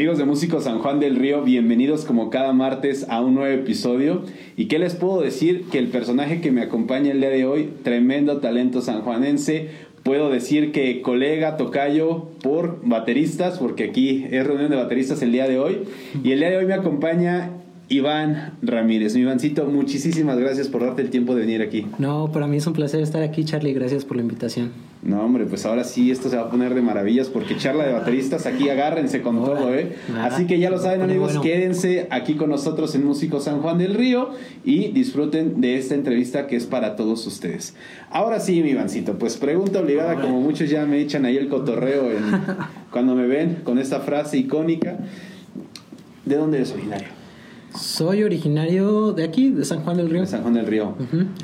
Amigos de Músicos San Juan del Río, bienvenidos como cada martes a un nuevo episodio. ¿Y qué les puedo decir? Que el personaje que me acompaña el día de hoy, tremendo talento sanjuanense, puedo decir que colega, tocayo por bateristas, porque aquí es reunión de bateristas el día de hoy. Y el día de hoy me acompaña Iván Ramírez. Mi Ivancito, muchísimas gracias por darte el tiempo de venir aquí. No, para mí es un placer estar aquí, Charlie. Gracias por la invitación. No, hombre, pues ahora sí, esto se va a poner de maravillas porque charla de bateristas, aquí agárrense con todo, ¿eh? Así que ya lo saben, amigos, quédense aquí con nosotros en Músico San Juan del Río y disfruten de esta entrevista que es para todos ustedes. Ahora sí, mi Ivancito, pues pregunta obligada, como muchos ya me echan ahí el cotorreo cuando me ven con esta frase icónica. ¿De dónde eres originario? Soy originario de aquí, de San Juan del Río. De San Juan del Río.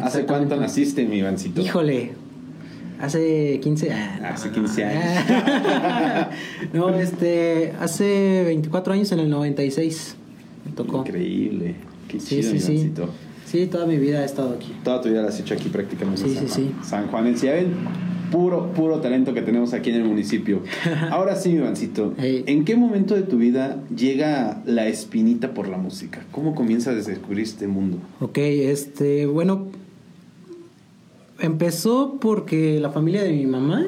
¿Hace cuánto naciste, mi Ivancito? Híjole, hace 15 años. Hace 15 años. no, este, hace 24 años en el 96 me tocó. Increíble. Qué chido, sí, mi sí. Sí, toda mi vida he estado aquí. Toda tu vida la has hecho aquí prácticamente. Sí, sí, sí. San Juan. ¿Ya ven? Puro, puro talento que tenemos aquí en el municipio. Ahora sí, Ivancito, ¿en qué momento de tu vida llega la espinita por la música? ¿Cómo comienzas a descubrir este mundo? Ok, este, bueno, empezó porque la familia de mi mamá,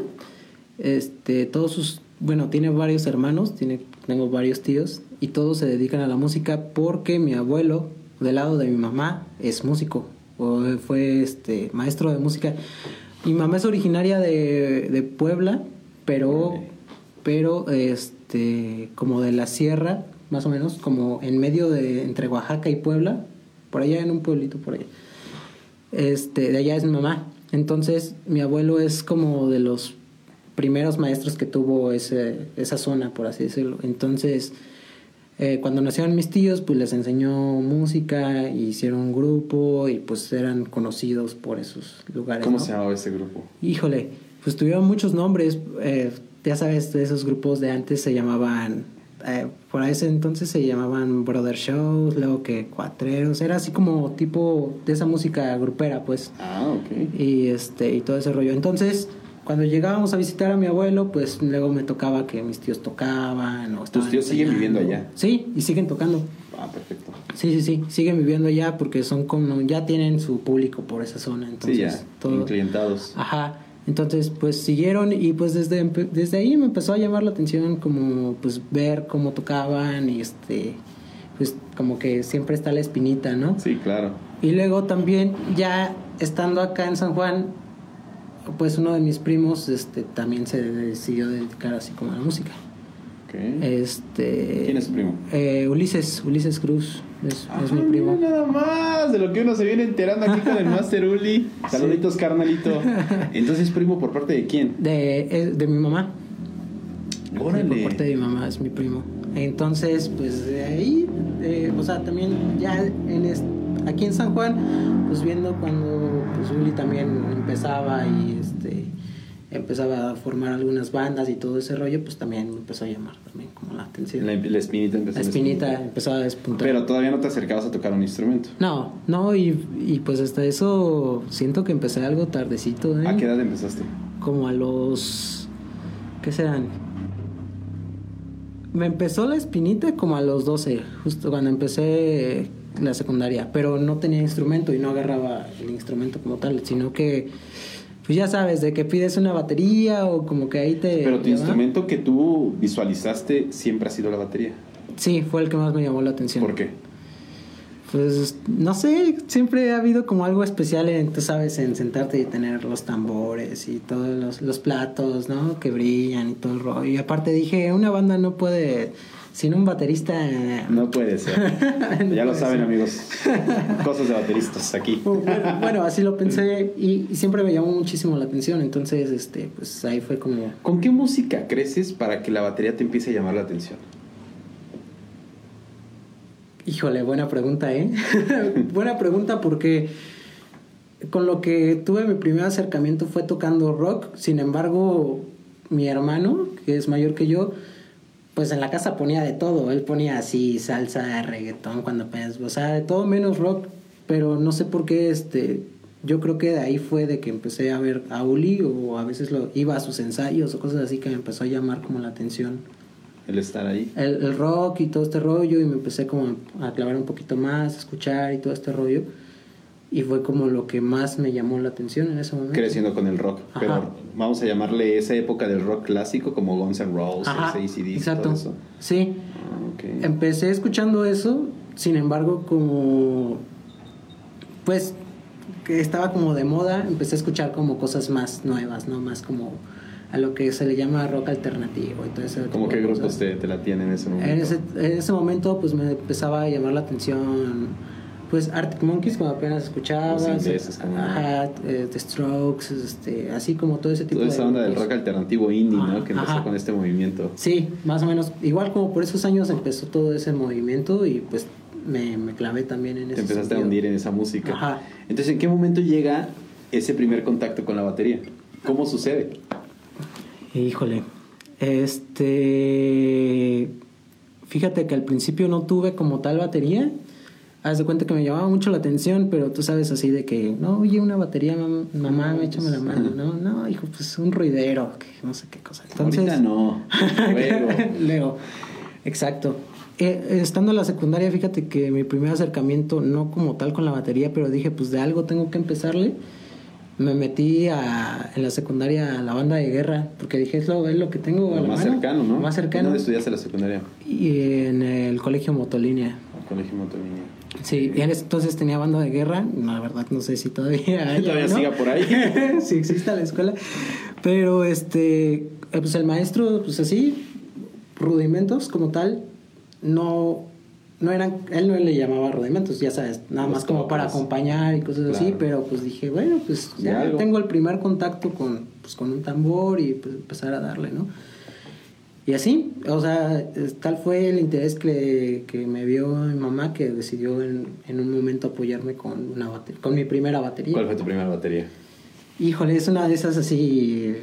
este, todos sus, bueno, tiene varios hermanos, tiene, tengo varios tíos, y todos se dedican a la música porque mi abuelo, del lado de mi mamá, es músico, o fue este, maestro de música. Mi mamá es originaria de, de Puebla, pero, pero este, como de la sierra, más o menos, como en medio de entre Oaxaca y Puebla, por allá en un pueblito por allá. Este, de allá es mi mamá. Entonces, mi abuelo es como de los primeros maestros que tuvo ese, esa zona, por así decirlo. Entonces, eh, cuando nacieron mis tíos, pues les enseñó música, hicieron un grupo y pues eran conocidos por esos lugares. ¿Cómo se llamaba ese grupo? Híjole, pues tuvieron muchos nombres. Eh, ya sabes, de esos grupos de antes se llamaban, eh, por ese entonces se llamaban Brother Shows, luego que Cuatreros, era así como tipo de esa música grupera, pues. Ah, ok. Y, este, y todo ese rollo. Entonces cuando llegábamos a visitar a mi abuelo, pues luego me tocaba que mis tíos tocaban. O ¿Tus tíos siguen viviendo allá? Sí, y siguen tocando. Ah, perfecto. Sí, sí, sí, siguen viviendo allá porque son como, ya tienen su público por esa zona. Entonces, sí, ya, clientados. Ajá. Entonces, pues siguieron y pues desde, desde ahí me empezó a llamar la atención como pues ver cómo tocaban y este, pues como que siempre está la espinita, ¿no? Sí, claro. Y luego también ya estando acá en San Juan, pues uno de mis primos este, también se decidió dedicar así como a la música. Este, ¿Quién es su primo? Eh, Ulises, Ulises Cruz, es, mi primo. Nada más, de lo que uno se viene enterando aquí con el Master Uli. Saluditos, carnalito. Entonces, primo, ¿por parte de quién? De, de mi mamá. Órale. Por parte de mi mamá, es mi primo. Entonces, pues de ahí, eh, o sea, también ya en aquí en San Juan, pues viendo cuando pues Uli también empezaba y este empezaba a formar algunas bandas y todo ese rollo, pues también me empezó a llamar también como la atención. La, espinita empezó La espinita empezó a despuntar. Pero todavía no te acercabas a tocar un instrumento. No, no, y, y pues hasta eso siento que empecé algo tardecito. ¿eh? ¿A qué edad empezaste? Como a los... ¿Qué serán? Me empezó la espinita como a los 12, justo cuando empecé la secundaria, pero no tenía instrumento y no agarraba el instrumento como tal, sino que, pues ya sabes, de que pides una batería o como que ahí te... Pero tu instrumento que tú visualizaste siempre ha sido la batería. Sí, fue el que más me llamó la atención. ¿Por qué? Pues no sé, siempre ha habido como algo especial en, tú sabes, en sentarte y tener los tambores y todos los, los platos, ¿no? Que brillan y todo el rollo. Y aparte dije, una banda no puede sin un baterista. No puede ser. ya lo saben, amigos. Cosas de bateristas aquí. bueno, así lo pensé y, siempre me llamó muchísimo la atención. Entonces, este, pues ahí fue como. ¿Con qué música creces para que la batería te empiece a llamar la atención? Híjole, buena pregunta, ¿eh? buena pregunta porque con lo que tuve mi primer acercamiento fue tocando rock. Sin embargo, mi hermano, que es mayor que yo, pues en la casa ponía de todo. Él ponía así salsa, reggaetón, cuando apenas, o sea, de todo menos rock. Pero no sé por qué, este, yo creo que de ahí fue de que empecé a ver a Uli o a veces lo iba a sus ensayos o cosas así que me empezó a llamar como la atención. el estar ahí. El, el, rock y todo este rollo y me empecé como a clavar un poquito más, a escuchar y todo este rollo. Y fue como lo que más me llamó la atención en ese momento. Creciendo con el rock. Pero vamos a llamarle esa época del rock clásico como Guns N' Roses, ACDC, exacto. todo eso. Sí. Ah, Empecé escuchando eso, sin embargo, como. Pues que estaba como de moda, empecé a escuchar como cosas más nuevas, ¿no? Más como a lo que se le llama rock alternativo y todo eso. ¿Cómo qué grupos te, te, la tienen en ese momento? En ese, en ese momento pues me empezaba a llamar la atención pues Arctic Monkeys como apenas escuchabas, ajá, eh, The Strokes, este, así como todo ese tipo Toda esa onda del rock alternativo indie, ¿no? Que empezó con este movimiento. Sí, más o menos, igual como por esos años empezó todo ese movimiento y pues me, me clavé también en ese Te empezaste a hundir en esa música. Ajá. Entonces, ¿en qué momento llega ese primer contacto con la batería? ¿Cómo sucede? Híjole, este... Fíjate que al principio no tuve como tal batería haz de cuenta que me llamaba mucho la atención, pero tú sabes así de que, no, oye, una batería, mamá, me échame la mano, no, no, hijo, pues un ruidero, que no sé qué cosa. Entonces, Ahorita no, luego. luego, exacto. Eh, estando en la secundaria, fíjate que mi primer acercamiento, no como tal con la batería, pero dije, pues de algo tengo que empezarle. Me metí a, en la secundaria a la banda de guerra, porque dije, es lo, es lo que tengo a la más cercano, ¿no? Más cercano. ¿Dónde estudiaste la secundaria? Y en el colegio Motolínea. El colegio Motolínea. Sí, ese entonces tenía banda de guerra. La verdad no sé si todavía Todavía siga por ahí. si existe la escuela. Pero este, eh, pues el maestro, pues así, rudimentos como tal, no, no eran, él no le llamaba rudimentos, ya sabes, nada más como para acompañar y cosas así, pero pues dije, bueno, pues ya tengo el primer contacto con, pues, con un tambor y pues empezar a darle, ¿no? Y así, o sea, tal fue el interés que, que me vio mi mamá que decidió en, en un momento apoyarme con, una con mi primera batería. ¿Cuál fue tu primera batería? Híjole, es una de esas así...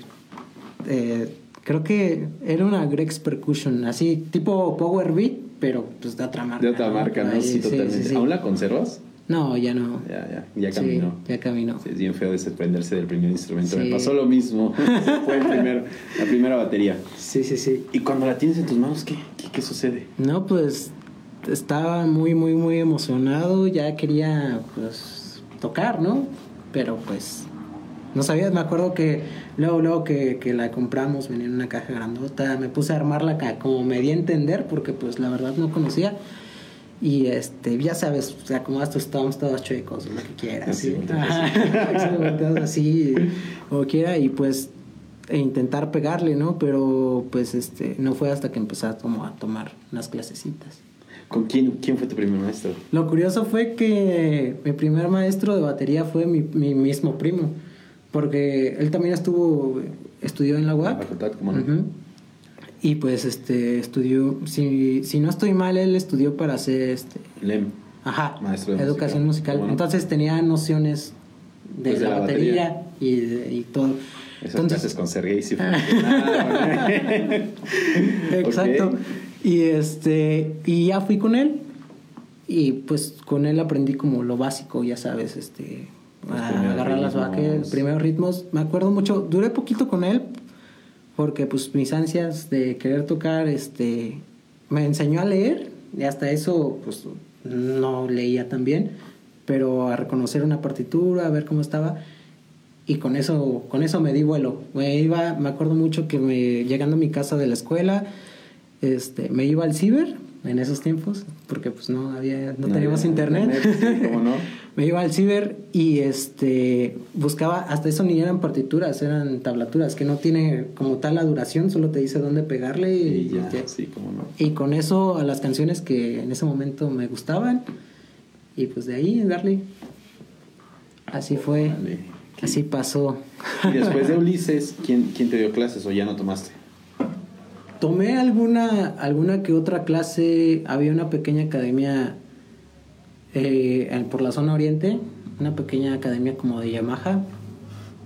Eh, creo que era una Grex Percussion, así tipo Power Beat, pero pues de otra marca. De otra marca, ¿no? Sí, totalmente. ¿Aún la conservas? No, ya no. Ya, ya, ya caminó. ya caminó. es bien feo desprenderse del primer instrumento. Me pasó lo mismo. Fue el primer, la primera batería. Sí, sí, sí. Y cuando la tienes en tus manos, ¿qué, qué, sucede? No, pues estaba muy, muy, muy emocionado. Ya quería, pues, tocar, ¿no? Pero pues no sabía, me acuerdo que luego, luego que, que, la compramos, venía en una caja grandota, me puse a armarla como me di a entender, porque pues la verdad no conocía. Y este, ya sabes, o sea, como estos todos chuecos, lo que quieras. Sí, así, como quiera, y pues e intentar pegarle, ¿no? Pero pues este, no fue hasta que empecé a, como, a tomar unas clasecitas. ¿Con quién, quién fue tu primer maestro? Lo curioso fue que mi primer maestro de batería fue mi, mi mismo primo, porque él también estuvo, estudió en la UAC. Y pues este estudió, si, si no estoy mal, él estudió para hacer este LEM. Ajá, maestro de educación musical. Entonces tenía nociones de, pues la, batería, y, y, todo. Esas Entonces, con Sergey sí Exacto. Y este y ya fui con él y pues con él aprendí como lo básico, ya sabes, este a agarrar las vaques, primeros ritmos. Me acuerdo mucho, duré poquito con él porque pues mis ansias de querer tocar, este, me enseñó a leer y hasta eso pues no leía tan bien, pero a reconocer una partitura, a ver cómo estaba y con eso con eso me di vuelo. Me iba, me acuerdo mucho que me llegando a mi casa de la escuela, este, me iba al ciber en esos tiempos, porque pues no había, no, teníamos internet. me iba al ciber y este buscaba, hasta eso ni eran partituras, eran tablaturas, que no tiene como tal la duración, solo te dice dónde pegarle y, ya, Sí, cómo no. y con eso a las canciones que en ese momento me gustaban, y pues de ahí darle. Así fue. Así pasó. Y después de Ulises, ¿quién, ¿quién te dio clases o ya no tomaste? Tomé alguna, alguna que otra clase, había una pequeña academia eh, por la zona oriente, una pequeña academia como de Yamaha.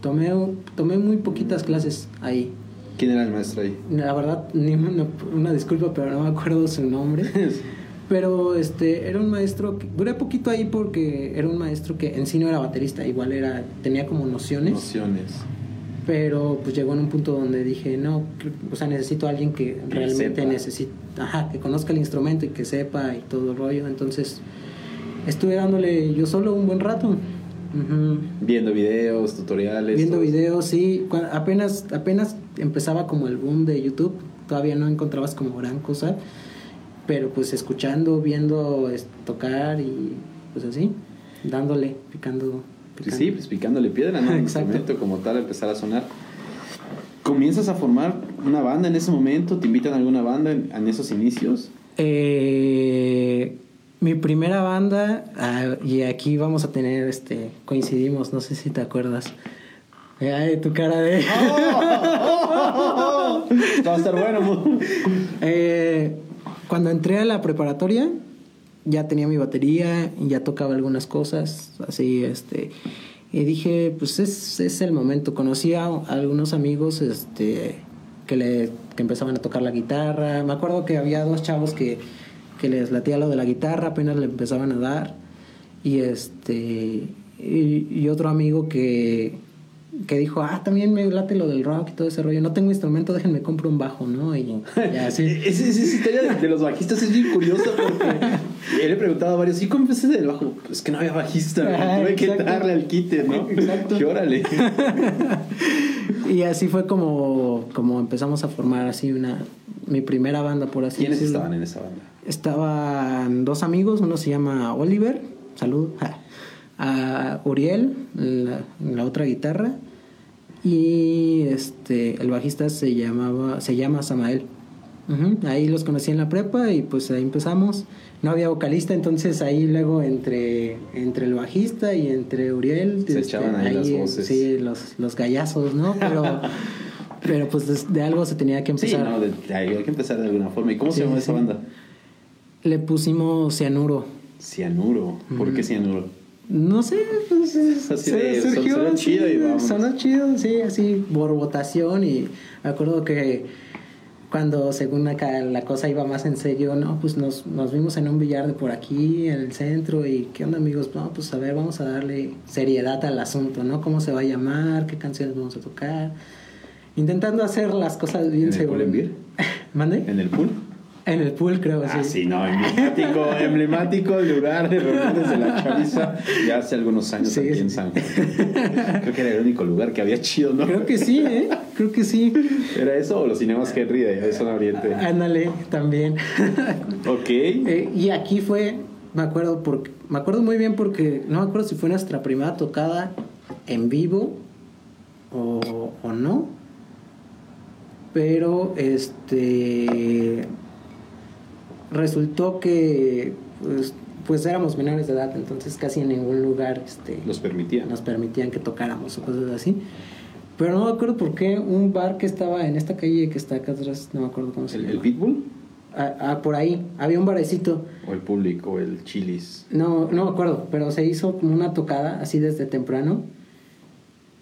Tomé, tomé muy poquitas clases ahí. ¿Quién era el maestro ahí? La verdad, ni una, disculpa, pero no me acuerdo su nombre. pero este era un maestro que duré poquito ahí porque era un maestro que en sí no era baterista, igual era tenía como nociones. Nociones Pero pues llegó en un punto donde dije, no, o sea, necesito a alguien que realmente necesite, ajá, que conozca el instrumento y que sepa y todo el rollo. Entonces estuve dándole yo solo un buen rato. Viendo videos, tutoriales. Viendo videos, sí. apenas, apenas empezaba como el boom de YouTube, todavía no encontrabas como gran cosa, pero pues escuchando, viendo tocar y pues así, dándole, picando. Sí, pues picándole piedra, ¿no? Exacto. como tal, empezar a sonar. ¿Comienzas a formar una banda en ese momento? ¿Te invitan a alguna banda en, en esos inicios? Eh mi primera banda, ah, y aquí vamos a tener, este, coincidimos, no sé si te acuerdas. Ay, tu cara de... va a estar bueno. Eh, cuando entré a la preparatoria, ya tenía mi batería, ya tocaba algunas cosas, así, este... Y dije, pues es, es el momento. Conocí a algunos amigos, este, que, le, que empezaban a tocar la guitarra. Me acuerdo que había dos chavos que que les latía lo de la guitarra, apenas le empezaban a dar. Y este y, otro amigo que, que dijo, ah, también me late lo del rock y todo ese rollo. No tengo instrumento, déjenme compro un bajo, ¿no? Y ya así. Esa historia de, los bajistas es bien curiosa porque él le preguntaba a varios, ¿y cómo empecé del bajo? Pues que no había bajista, tuve que darle al quite, ¿no? Exacto. Y órale. y así fue como, como empezamos a formar así una, mi primera banda, por así ¿Quiénes estaban en esa banda? Estaban dos amigos, uno se llama Oliver, salud, a Uriel, la, la otra guitarra, y este el bajista se llamaba se llama Samael. Ahí los conocí en la prepa y pues ahí empezamos. No había vocalista, entonces ahí luego entre, entre el bajista y entre Uriel... Se este, echaban ahí, las voces. Sí, los, los gallazos, ¿no? Pero, pero pues de, algo se tenía que empezar. Sí, no, de, hay que empezar de alguna forma. ¿Y cómo se llama esa banda? Le pusimos cianuro. Cianuro. ¿Por qué cianuro? No sé, pues, así de, surgió, chido y vamos. Sonó chido, sí, así por votación y me acuerdo que cuando según acá la cosa iba más en serio, no, pues nos, nos vimos en un billar de por aquí, en el centro, y qué onda amigos, no, pues a ver, vamos a darle seriedad al asunto, ¿no? ¿Cómo se va a llamar? ¿Qué canciones vamos a tocar? Intentando hacer las cosas bien. ¿En el pool ¿Mande? ¿En el pool? En el pool, creo, ah, sí. no, emblemático, emblemático lugar de reuniones de la chaviza ya hace algunos años aquí en San Juan. Creo que era el único lugar que había chido, ¿no? Creo que sí, ¿eh? Creo que sí. ¿Era eso o los cinemas Henry de Zona Oriente? Ándale, también. ok. Eh, y aquí fue, me acuerdo, porque, me acuerdo muy bien porque, no me acuerdo si fue nuestra primera tocada en vivo o, o no. Pero, este resultó que pues, pues, éramos menores de edad, entonces casi en ningún lugar este, nos permitían. Nos permitían que tocáramos o cosas así. Pero no me acuerdo por qué un bar que estaba en esta calle que está acá atrás, no me acuerdo cómo se llama. ¿El Pitbull? Ah, ah, por ahí, había un barecito. O el público, el Chilis. No, no me acuerdo, pero se hizo como una tocada así desde temprano.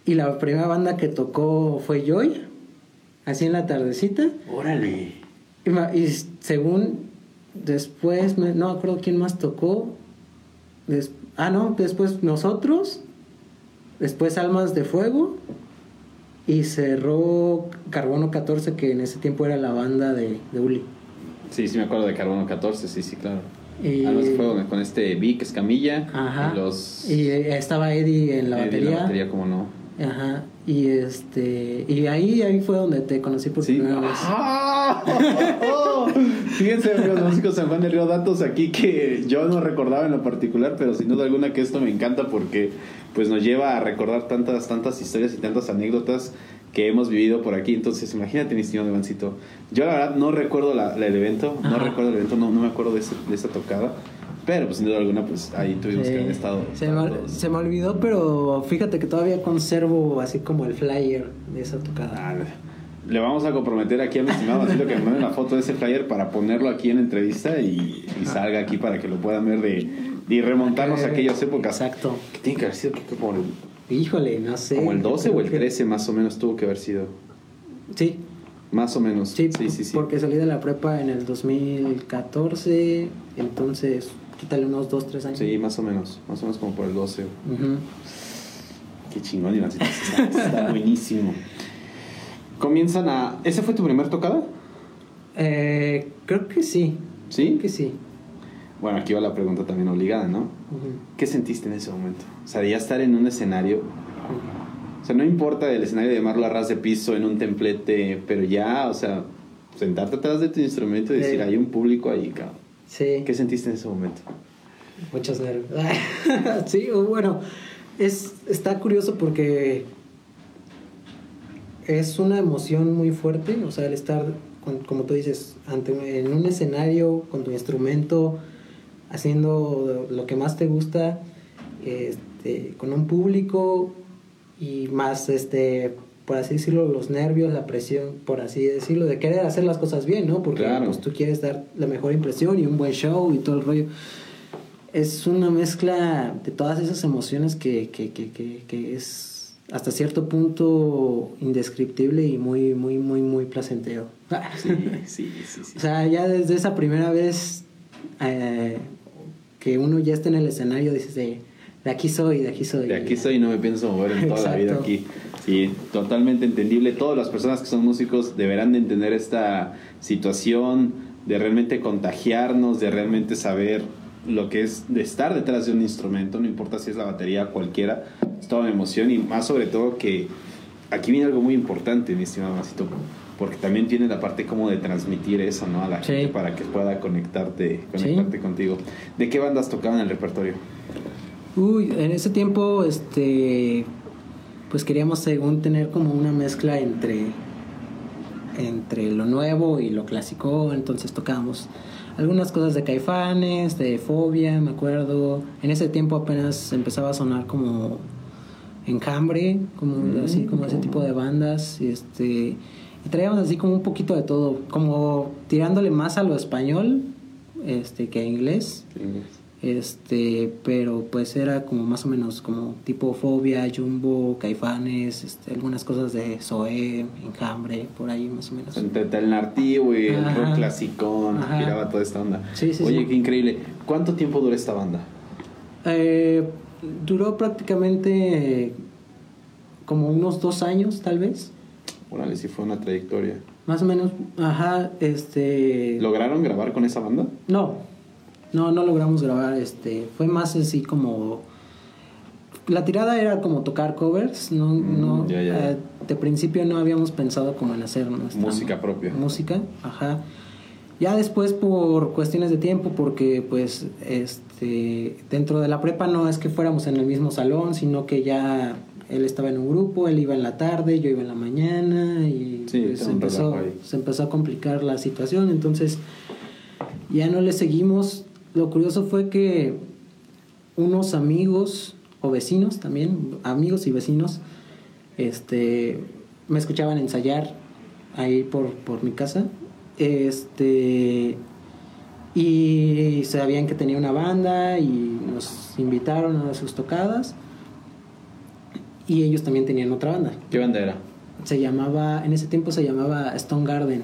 Y la primera banda que tocó fue Joy, así en la tardecita. Órale. Y, y según Después, no me acuerdo quién más tocó. ah, no, después nosotros. Después Almas de Fuego. Y cerró Carbono 14, que en ese tiempo era la banda de, de Uli. Sí, sí, me acuerdo de Carbono 14, sí, sí, claro. Almas de Fuego con este Vic Escamilla. Ajá. Y, los... y estaba Eddie en la batería. En la batería, como no. Ajá. Y este y ahí ahí fue donde te conocí por primera vez. Fíjense, amigos músicos San Juan del Río, datos aquí que yo no recordaba en lo particular, pero sin duda alguna que esto me encanta porque pues nos lleva a recordar tantas tantas historias y tantas anécdotas que hemos vivido por aquí. Entonces, imagínate, mi estimado Evancito. Yo la verdad no recuerdo la, el evento, no recuerdo el evento, no, no me acuerdo de, de esa tocada. Pero pues sin duda alguna, pues ahí tuvimos que haber estado. Se, me, se, me, olvidó, pero fíjate que todavía conservo así como el flyer de esa tocada. Ah, le vamos a comprometer aquí a mi estimado Marcelo que me mande la foto de ese flyer para ponerlo aquí en entrevista y, y ah. salga aquí para que lo puedan ver de, y remontarnos a aquellas épocas. Exacto. Que tiene que haber sido como el. Híjole, no sé. Como el 12 o el 13 más o menos tuvo que haber sido. Sí. Más o menos. Sí, sí, sí, sí. Porque salí de la prepa en el 2014, entonces quítale unos 2, 3 años. Sí, más o menos, más o menos como por el 12. Qué chingón, Ivancito. Está, está buenísimo. Comienzan a. ¿Ese fue tu primer tocada? Eh, creo que sí. ¿Sí? Creo que sí. Bueno, aquí va la pregunta también obligada, ¿no? ¿Qué sentiste en ese momento? O sea, ya estar en un escenario. O sea, no importa el escenario de llamarlo a ras de piso en un templete, pero ya, o sea, sentarte atrás de tu instrumento y decir, hay un público ahí, cabrón. Sí. ¿Qué sentiste en ese momento? Muchos nervios. sí, bueno, es, está curioso porque es una emoción muy fuerte, o sea, el estar, como tú dices, ante, en un escenario con tu instrumento, haciendo lo que más te gusta, este, con un público y más, este, por así decirlo, los nervios, la presión, por así decirlo, de querer hacer las cosas bien, ¿no? Porque Claro. pues, tú quieres dar la mejor impresión y un buen show y todo el rollo es una mezcla de todas esas emociones que, que, que, que, que es hasta cierto punto indescriptible y muy, muy, muy, muy placentero. Sí, sí, sí. sí. o sea, ya desde esa primera vez eh, que uno ya está en el escenario, dices, de, de aquí soy, de aquí soy. De aquí soy y no me pienso mover en toda la vida aquí. Sí, totalmente entendible. Todas las personas que son músicos deberán de entender esta situación, de realmente contagiarnos, de realmente saber lo que es de estar detrás de un instrumento, no importa si es la batería, cualquiera, es toda una emoción y más sobre todo que aquí viene algo muy importante, mi estimado Masito, porque también tiene la parte como de transmitir eso, ¿no? A la Sí. gente para que pueda conectarte, Sí. conectarte contigo. ¿De qué bandas tocaban el repertorio? Uy, en ese tiempo, este, pues queríamos según tener como una mezcla entre, entre lo nuevo y lo clásico, entonces tocábamos algunas cosas de Caifanes, de Fobia, me acuerdo. En ese tiempo apenas empezaba a sonar como Enjambre, como Mm, así como ese tipo de bandas, y este, y traíamos así como un poquito de todo, como tirándole más a lo español, este, que a inglés. Este, pero pues era como más o menos como tipo Fobia, Jumbo, Caifanes, este, algunas cosas de Zoé, Enjambre, por ahí más o menos. Entre el nartivo y el rock clasicón, giraba toda esta onda. Sí, sí, Oye, sí. qué increíble. ¿Cuánto tiempo dura esta banda? Eh, duró prácticamente como unos dos años, tal vez. Órale, sí fue una trayectoria. Más o menos, ajá, este... ¿Lograron grabar con esa banda? No, no, no logramos grabar, este, fue más así como... La tirada era como tocar covers, no, Mm, no, ya, ya, eh, de principio no habíamos pensado como en hacer nuestra Música propia. Música, ajá. Ya después por cuestiones de tiempo, porque pues este dentro de la prepa no es que fuéramos en el mismo salón, sino que ya él estaba en un grupo, él iba en la tarde, yo iba en la mañana y Sí, pues, está un empezó, se empezó a complicar la situación, entonces ya no le seguimos. Lo curioso fue que unos amigos o vecinos también, amigos y vecinos, este, me escuchaban ensayar ahí por, por mi casa. Este, y sabían que tenía una banda y nos invitaron a sus tocadas. Y ellos también tenían otra banda. ¿Qué banda era? Se llamaba, en ese tiempo se llamaba Stone Garden.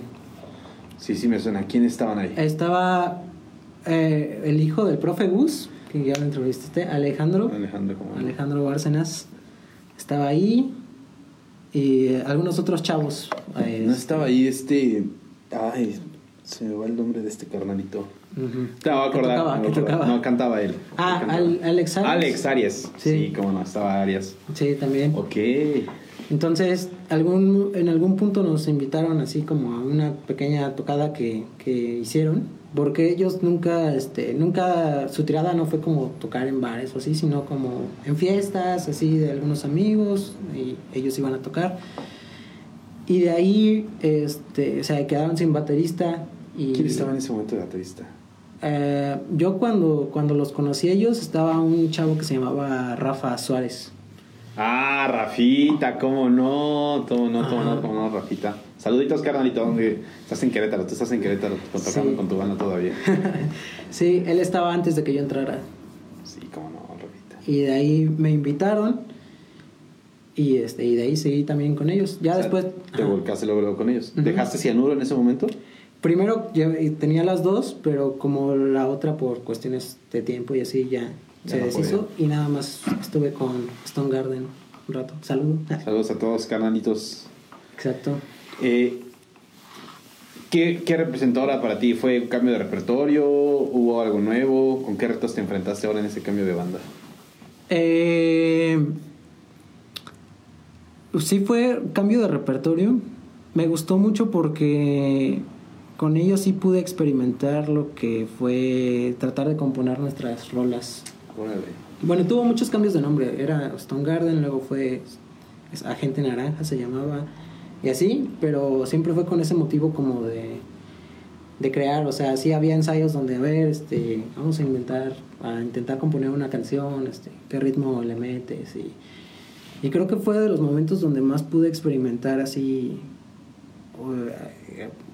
Sí, sí me suena. ¿Quién estaban ahí? Estaba eh, el hijo del profe Gus, que ya lo entrevistaste, Alejandro. Alejandro, ¿cómo? Alejandro Bárcenas. Estaba ahí. Y algunos otros chavos. eh, No estaba ahí este... Ay, se me va el nombre de este carnalito. ujú. Te voy a ¿Qué acordar. No, cantaba él. Ah, Cantaba. Al- Alex Arias. Alex Arias. Sí. Sí. cómo no, estaba Arias. Sí, también. Ok. Entonces, algún, en algún punto nos invitaron así como a una pequeña tocada que, que hicieron, porque ellos nunca, este, nunca, su tirada no fue como tocar en bares o así, sino como en fiestas, así de algunos amigos, y ellos iban a tocar. Y de ahí, este, o sea, quedaron sin baterista. Y, ¿Quién estaba en ese momento de baterista? Eh, yo cuando, cuando los conocí a ellos, estaba un chavo que se llamaba Rafa Suárez. Ah, Rafita, cómo no, cómo no, cómo no, cómo no, Rafita. Saluditos, carnalito, estás en Querétaro, tú estás en Querétaro, tocando Sí. con tu banda todavía. sí, él estaba antes de que yo entrara. Sí, cómo no, Rafita. Y de ahí me invitaron. Y este y de ahí seguí también con ellos. Ya O sea, después. Te volcaste luego, luego con ellos. ¿Dejaste cianuro en ese momento? Primero yo tenía las dos, pero como la otra por cuestiones de tiempo y así ya, Ya se no deshizo. podía. Y nada más estuve con Stone Garden. un rato. Saludos. Saludos a todos, carnalitos. Exacto. Eh, ¿qué, ¿Qué representó ahora para ti? ¿Fue un cambio de repertorio? ¿Hubo algo nuevo? ¿Con qué retos te enfrentaste ahora en ese cambio de banda? Eh, sí fue cambio de repertorio. Me gustó mucho porque con ellos sí pude experimentar lo que fue tratar de componer nuestras rolas. Bueno, tuvo muchos cambios de nombre. Era Stone Garden, luego fue Agente Naranja, se llamaba. Y así, pero siempre fue con ese motivo como de, de crear. O sea, sí había ensayos donde, a ver, este, vamos a inventar, a intentar componer una canción, este, qué ritmo le metes. Y, y creo que fue de los momentos donde más pude experimentar así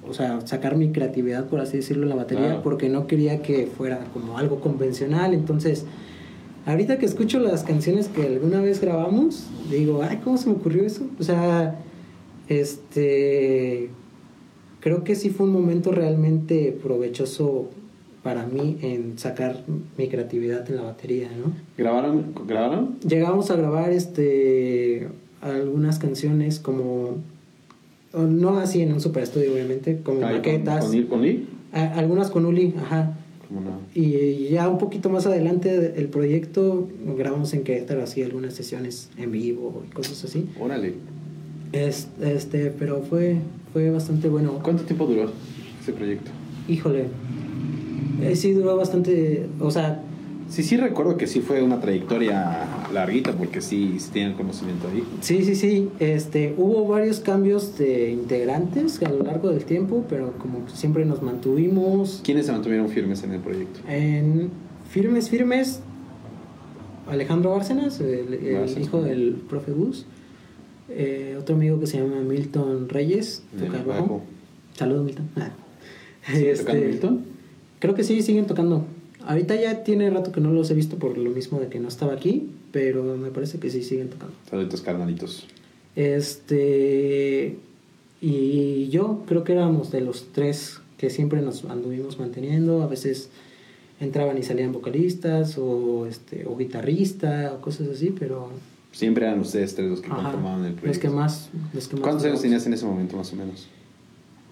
o sea, sacar mi creatividad, por así decirlo, en la batería, porque no quería que fuera como algo convencional. Entonces, ahorita que escucho las canciones que alguna vez grabamos, digo, ay, ¿cómo se me ocurrió eso? O sea, este, creo que sí fue un momento realmente provechoso para mí en sacar mi creatividad en la batería, ¿no? ¿Grabaron? ¿Grabaron? Llegamos a grabar este algunas canciones como no así en un super estudio, obviamente, como maquetas. ¿Con, con, Uli? algunas con Uli, ajá. Y ya un poquito más adelante el proyecto grabamos en Querétaro así algunas sesiones en vivo y cosas así. Órale. Es, este, pero fue, fue bastante bueno. ¿Cuánto tiempo duró ese proyecto? Híjole. Eh, sí duró bastante, o sea, Sí, sí recuerdo que sí fue una trayectoria larguita porque sí, sí tienen conocimiento ahí. Sí, sí, sí. Este, hubo varios cambios de integrantes a lo largo del tiempo, pero como siempre nos mantuvimos. ¿Quiénes se mantuvieron firmes en el proyecto? En firmes, firmes. Alejandro Bárcenas, el, hijo del profe Gus. Eh, otro amigo que se llama Milton Reyes, toca bajo. Saludos, Milton. ¿Sigue tocando este, Milton? Creo que sí, siguen tocando. Ahorita ya tiene rato que no los he visto por lo mismo de que no estaba aquí, pero me parece que sí siguen tocando. Saluditos, carnalitos. Este. Y yo creo que éramos de los tres que siempre nos anduvimos manteniendo. A veces entraban y salían vocalistas o, este, o guitarrista o cosas así, pero... Siempre eran ustedes tres los que conformaban el proyecto. Los que más... Los que más ¿Cuántos años tenías en ese momento más o menos?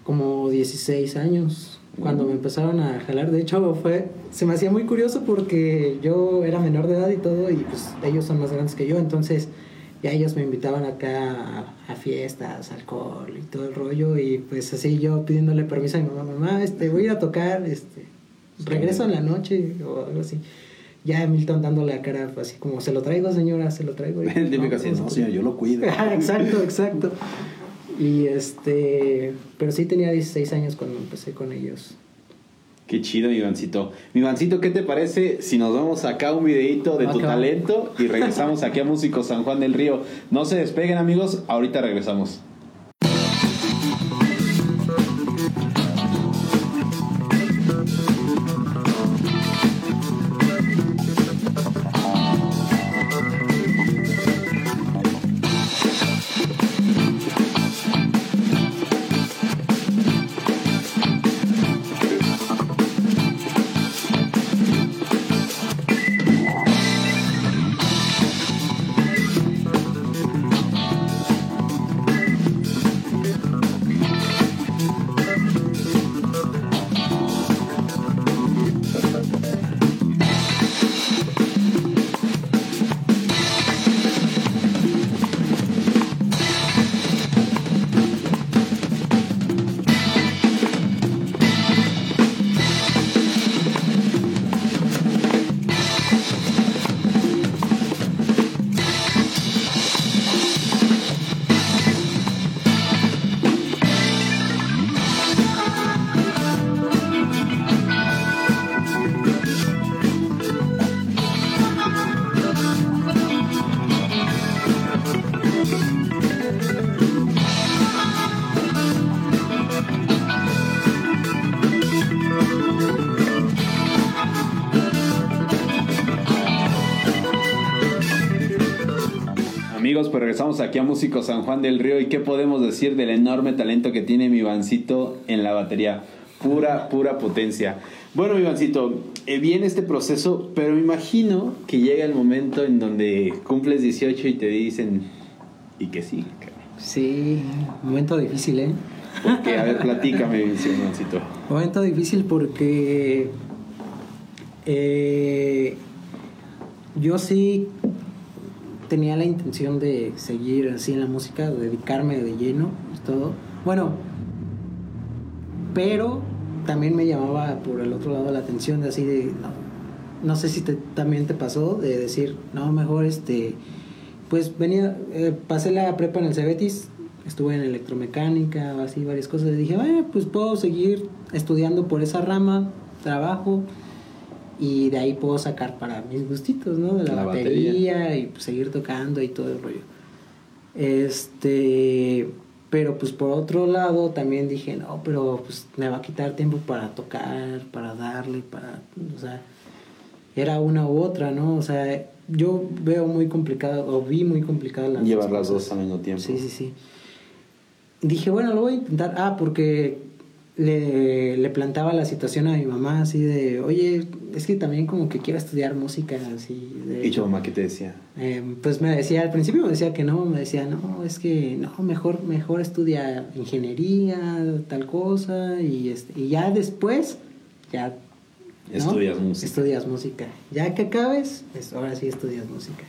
Como 16 años cuando me empezaron a jalar. De hecho, fue, se me hacía muy curioso porque yo era menor de edad y todo, y pues ellos son más grandes que yo, entonces ya ellos me invitaban acá a, fiestas, alcohol y todo el rollo, y pues así yo pidiéndole permiso a mi mamá, mamá, este, voy a ir a tocar, este, regreso en la noche o algo así. Ya Milton dándole la cara así como, se lo traigo señora, se lo traigo. Y, no, así, no, señor, yo lo cuido. exacto, exacto. Y este, pero sí tenía 16 años cuando empecé con ellos. Qué chido, mi Ivancito. Mi Ivancito, ¿qué te parece si nos vemos acá un videito de tu talento y regresamos aquí a Músico San Juan del Río? No se despeguen, amigos, ahorita regresamos. Regresamos aquí a Músico San Juan del Río y qué podemos decir del enorme talento que tiene mi Vancito en la batería. Pura, pura potencia. Bueno, Ivancito, eh, viene este proceso, pero me imagino que llega el momento en donde cumples 18 y te dicen, ¿y que sí? Sí, momento difícil, ¿eh? Porque, a ver, platícame, Ivancito. Momento difícil porque eh, yo sí tenía la intención de seguir así en la música, de dedicarme de lleno, todo. Bueno, pero también me llamaba por el otro lado la atención de así de, no, sé si también te pasó de decir, no, mejor este, pues venía, eh, pasé la prepa en el Cebetis, estuve en electromecánica, así varias cosas, y dije, bueno, pues puedo seguir estudiando por esa rama, trabajo, y de ahí puedo sacar para mis gustitos, ¿no? De la, batería, y pues, seguir tocando y todo el rollo. Este, pero pues por otro lado también dije, no, pero pues me va a quitar tiempo para tocar, para darle, para, o sea, era una u otra, ¿no? O sea, yo veo muy complicado, o vi muy complicado las Llevar las dos al mismo tiempo. Sí, sí, sí. Dije, bueno, lo voy a intentar. Ah, porque le, le plantaba la situación a mi mamá así de, oye, es que también como que quiero estudiar música así. ¿Y tu mamá qué te decía? Eh, pues me decía, al principio me decía que no, me decía, no, es que no, mejor, mejor estudia ingeniería, tal cosa, y, este, y ya después, ya... Estudias música. Estudias música. Ya que acabes, pues ahora sí estudias música.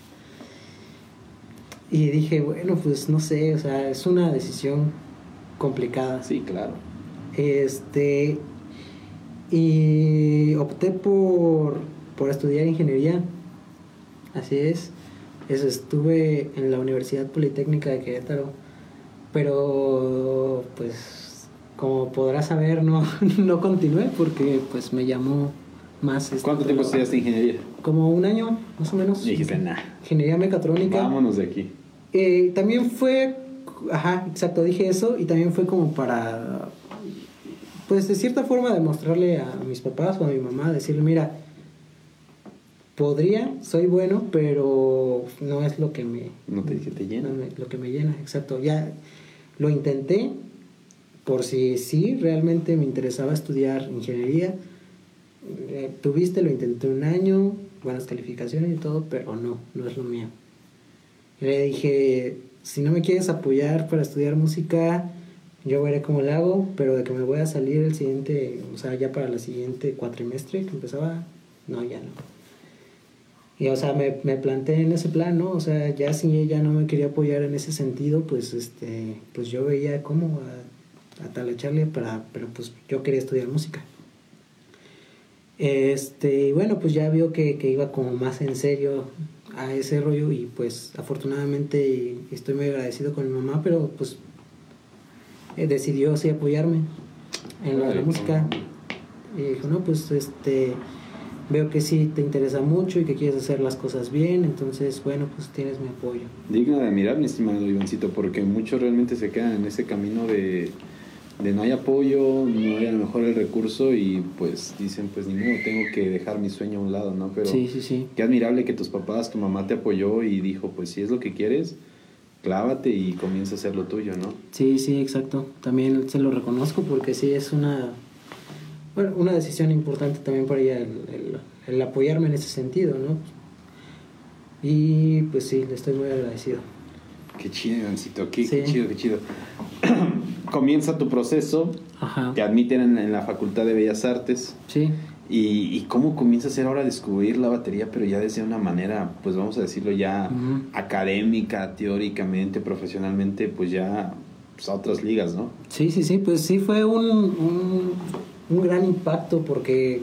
Y dije, bueno, pues no sé, o sea, es una decisión complicada. Sí, claro este, y opté por, por estudiar ingeniería. Así es. Eso, estuve en la Universidad Politécnica de Querétaro. Pero, pues, como podrás saber, no, no continué porque, pues, me llamó más. ¿Cuánto tiempo estudiaste ingeniería? Como un año, más o menos. Y dijiste, nada. Ingeniería mecatrónica. Vámonos de aquí. Eh, también fue, ajá, exacto, dije eso. Y también fue como para pues de cierta forma demostrarle a mis papás o a mi mamá, decirle, mira, podría, soy bueno, pero no es lo que me... No te, que te llena. lo que me llena, exacto. Ya lo intenté por si sí realmente me interesaba estudiar ingeniería. Eh, tuviste, lo intenté un año, buenas calificaciones y todo, pero no, no es lo mío. Le dije, si no me quieres apoyar para estudiar música, yo veré cómo lo hago, pero de que me voy a salir el siguiente, o sea, ya para la siguiente cuatrimestre que empezaba, no, ya no. Y, o sea, me, me planteé en ese plan, ¿no? O sea, ya si ella no me quería apoyar en ese sentido, pues, este, pues yo veía cómo atalacharle para, pero pues yo quería estudiar música. Este, bueno, pues ya vio que, que iba como más en serio a ese rollo y pues afortunadamente estoy muy agradecido con mi mamá, pero pues eh, decidió así apoyarme en la, música. Y dijo, no, pues este, veo que sí te interesa mucho y que quieres hacer las cosas bien, entonces, bueno, pues tienes mi apoyo. Digno de admirar, mi estimado Ivancito, porque muchos realmente se quedan en ese camino de, de no hay apoyo, no hay a lo mejor el recurso y pues dicen, pues ni modo, tengo que dejar mi sueño a un lado, ¿no? Pero sí, sí, sí. qué admirable que tus papás, tu mamá te apoyó y dijo, pues si es lo que quieres, clávate y comienza a hacer lo tuyo, ¿no? Sí, sí, exacto. También se lo reconozco porque sí es una, bueno, una decisión importante también para ella el, apoyarme en ese sentido, ¿no? Y pues sí, le estoy muy agradecido. Qué chido, Ivancito, qué, chido, qué chido. Comienza tu proceso, Ajá. te admiten en, en, la Facultad de Bellas Artes. Sí. Y, y, cómo comienza a ser ahora descubrir la batería, pero ya desde una manera, pues vamos a decirlo ya académica, teóricamente, profesionalmente, pues ya pues, a otras ligas, ¿no? Sí, sí, sí, pues sí fue un, un, un, gran impacto porque,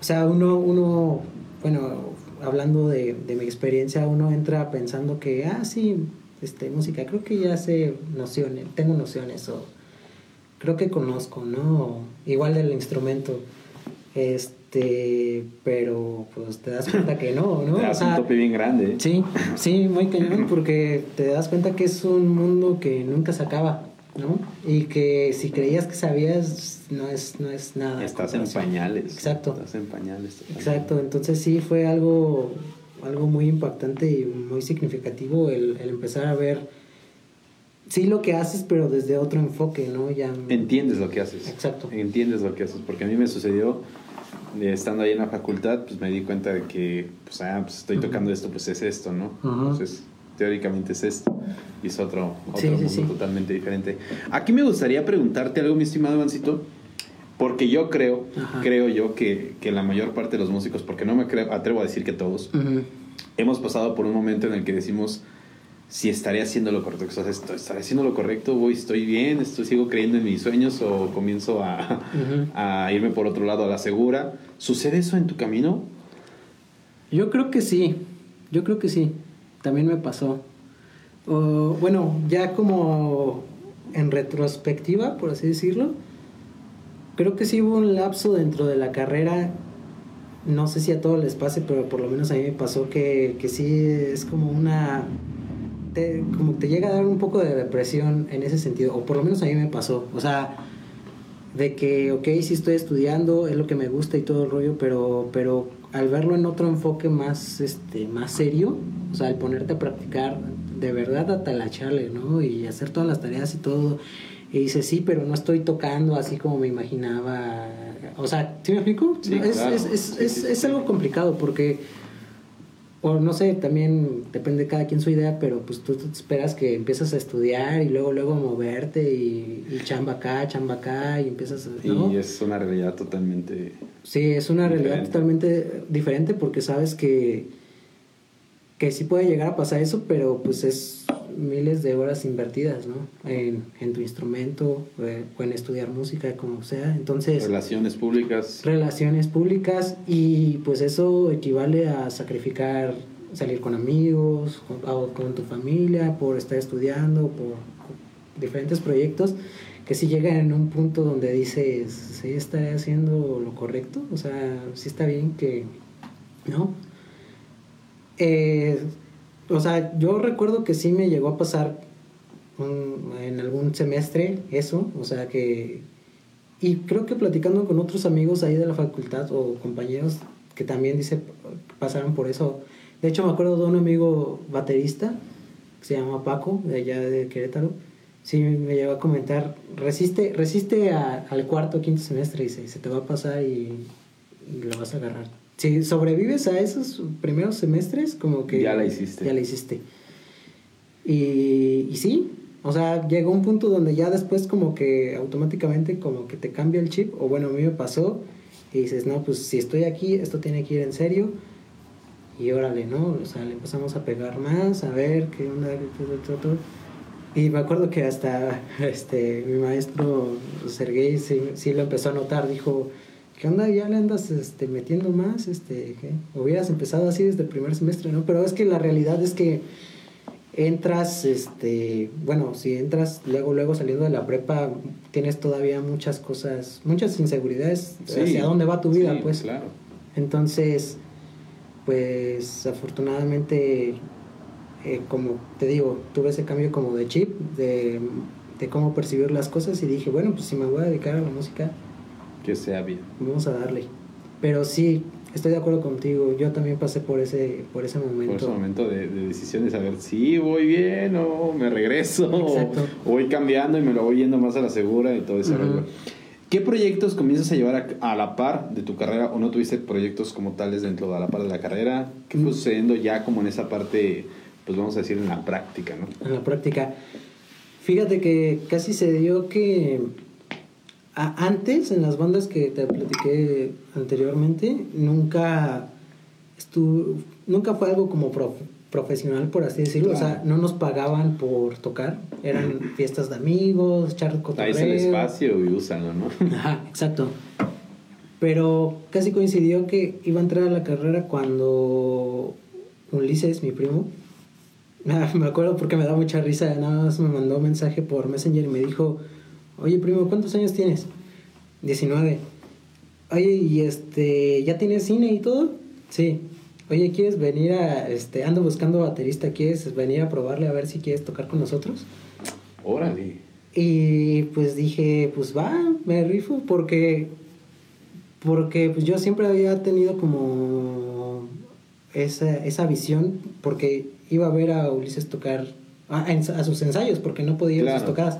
o sea, uno, uno bueno, hablando de, de, mi experiencia, uno entra pensando que, ah, sí, este, música, creo que ya sé nociones, tengo nociones o creo que conozco, ¿no? Igual del instrumento este, pero pues te das cuenta que no, ¿no? Te das un tope bien grande. Sí, sí, muy cañón, porque te das cuenta que es un mundo que nunca se acaba, ¿no? Y que si creías que sabías, no es, no es nada. Estás en pañales. Exacto. Estás en pañales. Exacto, entonces sí fue algo, algo muy impactante y muy significativo el, el empezar a ver sí lo que haces, pero desde otro enfoque, ¿no? Ya... Entiendes lo que haces. Exacto. Entiendes lo que haces, porque a mí me sucedió, estando ahí en la facultad, pues me di cuenta de que, pues, ah, pues estoy tocando esto, pues es esto, ¿no? Entonces, teóricamente es esto, y es otro, otro mundo totalmente diferente. Aquí me gustaría preguntarte algo, mi estimado Mancito, porque yo creo, creo yo que, que, la mayor parte de los músicos, porque no me atrevo a decir que todos, hemos pasado por un momento en el que decimos, si estaré haciendo lo correcto. O sea, ¿estaré haciendo lo correcto? Voy, ¿Estoy bien? ¿Estoy, ¿Sigo creyendo en mis sueños o comienzo a, a, irme por otro lado a la segura? ¿Sucede eso en tu camino? Yo creo que sí. Yo creo que sí. También me pasó. bueno, ya como en retrospectiva, por así decirlo, creo que sí hubo un lapso dentro de la carrera. No sé si a todos les pase, pero por lo menos a mí me pasó que, que sí es como una te, como te llega a dar un poco de depresión en ese sentido, o por lo menos a mí me pasó. O sea, de que, ok, sí estoy estudiando, es lo que me gusta y todo el rollo, pero, pero al verlo en otro enfoque más, este, más serio, o sea, al ponerte a practicar de verdad hasta la chale, ¿no? Y hacer todas las tareas y todo. Y dice, sí, pero no estoy tocando así como me imaginaba. O sea, ¿sí me explico? es, es, es, es, algo complicado porque o no sé, también depende de cada quien su idea, pero pues tú, te esperas que empiezas a estudiar y luego luego a moverte y, chamba acá, chamba acá y empiezas a... ¿no? Y es una realidad totalmente... Sí, es una realidad totalmente diferente porque sabes que, que sí puede llegar a pasar eso, pero pues es miles de horas invertidas, ¿no? En, en tu instrumento eh, o en estudiar música, como sea. Entonces... Relaciones públicas. Relaciones públicas y pues eso equivale a sacrificar salir con amigos, con, con tu familia, por estar estudiando, por diferentes proyectos, que si llegan en un punto donde dices, ¿sí estaré haciendo lo correcto? O sea, sí está bien que, ¿no? Eh, o sea, yo recuerdo que sí me llegó a pasar en algún semestre eso, o sea que... Y creo que platicando con otros amigos ahí de la facultad o compañeros que también dice pasaron por eso. De hecho me acuerdo de un amigo baterista que se llama Paco, de allá de Querétaro. Sí, me llegó a comentar, resiste, resiste al cuarto o quinto semestre, y se te va a pasar y, y lo vas a agarrar si sobrevives a esos primeros semestres, como que... Ya la hiciste. Ya la hiciste. Y, y sí, o sea, llegó un punto donde ya después como que automáticamente como que te cambia el chip, o bueno, a mí me pasó, y dices, no, pues si estoy aquí, esto tiene que ir en serio, y órale, ¿no? O sea, le empezamos a pegar más, a ver qué onda, todo, Y me acuerdo que hasta este, mi maestro Sergei sí, sí lo empezó a notar, dijo, ¿qué onda? Ya le andas este, metiendo más, este, ¿qué? Hubieras empezado así desde el primer semestre, ¿no? Pero es que la realidad es que entras, este, bueno, si entras luego, luego saliendo de la prepa, tienes todavía muchas cosas, muchas inseguridades hacia dónde va tu vida, pues. Claro. Entonces, pues afortunadamente, eh, como te digo, tuve ese cambio como de chip, de, de cómo percibir las cosas y dije, bueno, pues si me voy a dedicar a la música, que sea bien. Vamos a darle. Pero sí, estoy de acuerdo contigo. Yo también pasé por ese, por ese momento. Por ese momento de, de decisión de saber si voy bien o me regreso. O, voy cambiando y me lo voy yendo más a la segura y todo eso. ¿Qué proyectos comienzas a llevar a, la par de tu carrera o no tuviste proyectos como tales dentro de la par de la carrera? ¿Qué fue mm. sucediendo ya como en esa parte, pues vamos a decir, en la práctica, ¿no? En la práctica. Fíjate que casi se dio que antes, en las bandas que te platiqué anteriormente, nunca estuvo, nunca fue algo como profesional, por así decirlo. O sea, no nos pagaban por tocar. Eran fiestas de amigos, cotorreo. Ahí es el espacio y úsalo, ¿no? Ajá, exacto. Pero casi coincidió que iba a entrar a la carrera cuando Ulises, mi primo, me acuerdo porque me da mucha risa, nada más me mandó un mensaje por Messenger y me dijo Oye, primo, ¿cuántos años tienes? 19. Oye, ¿y este, ya tienes cine y todo? Sí. Oye, ¿quieres venir a, este, ando buscando baterista, ¿quieres venir a probarle a ver si quieres tocar con nosotros? Órale. Y pues dije, pues va, me rifo porque, porque pues yo siempre había tenido como esa, esa visión, porque iba a ver a Ulises tocar a, sus ensayos porque no podía ir a sus tocadas.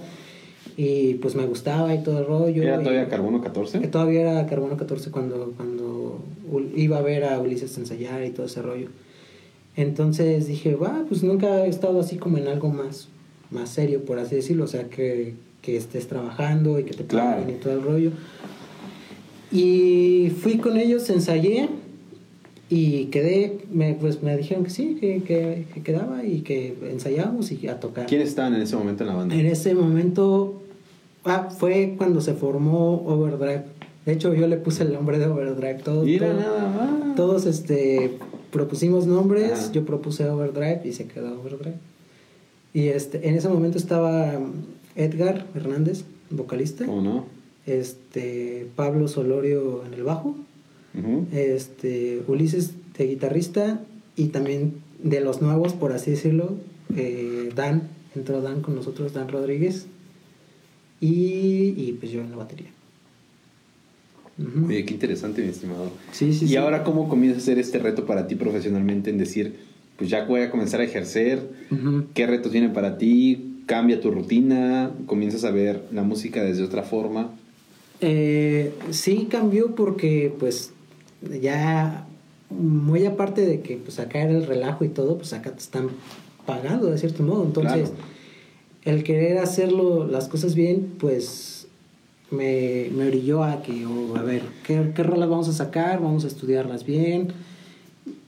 Y pues me gustaba y todo el rollo. ¿Era todavía Carbono 14? Todavía era Carbono 14 cuando, cuando iba a ver a Ulises ensayar y todo ese rollo. Entonces dije, va, pues nunca he estado así como en algo más, más serio, por así decirlo. O sea, que, que estés trabajando y que te paguen y todo el rollo. Y fui con ellos, ensayé y quedé, me, pues me dijeron que sí, que, que, quedaba y que ensayábamos y a tocar. ¿Quiénes estaban en ese momento en la banda? En ese momento ah, fue cuando se formó Overdrive. De hecho, yo le puse el nombre de Overdrive. Todos, nada Todos este, propusimos nombres, yo propuse Overdrive y se quedó Overdrive. Y este, en ese momento estaba Edgar Hernández, vocalista. ¿Cómo no? Este, Pablo Solorio en el bajo este, Ulises de guitarrista y también de los nuevos, por así decirlo, eh, Dan, entró Dan con nosotros, Dan Rodríguez, y, y pues yo en la batería. Oye, qué interesante, mi estimado. Sí, sí, y ahora, ¿cómo comienza a ser este reto para ti profesionalmente en decir, pues ya voy a comenzar a ejercer? ¿Qué retos vienen para ti? ¿Cambia tu rutina? ¿Comienzas a ver la música desde otra forma? Eh, sí, cambió porque, pues, ya muy aparte de que pues acá era el relajo y todo, pues acá te están pagando de cierto modo. Entonces, el querer hacerlo las cosas bien, pues me, me orilló a que, oh, a ver, ¿qué, ¿qué rolas vamos a sacar? Vamos a estudiarlas bien.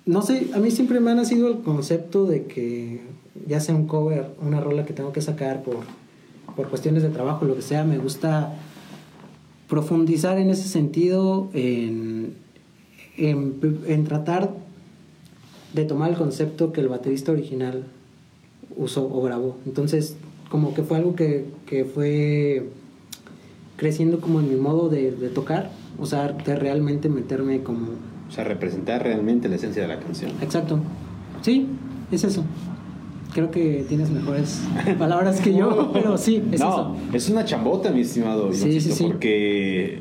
No sé, a mí siempre me ha nacido el concepto de que ya sea un cover, una rola que tengo que sacar por, por cuestiones de trabajo, lo que sea, me gusta profundizar en ese sentido, en, en, tratar de tomar el concepto que el baterista original usó o grabó. Entonces, como que fue algo que, que fue creciendo como en mi modo de, tocar, o sea, de realmente meterme como... O sea, representar realmente la esencia de la canción. Exacto. Sí, es eso. Creo que tienes mejores palabras que yo, pero sí, es no, Es una chambota, mi estimado. Sí, sí, sí. Porque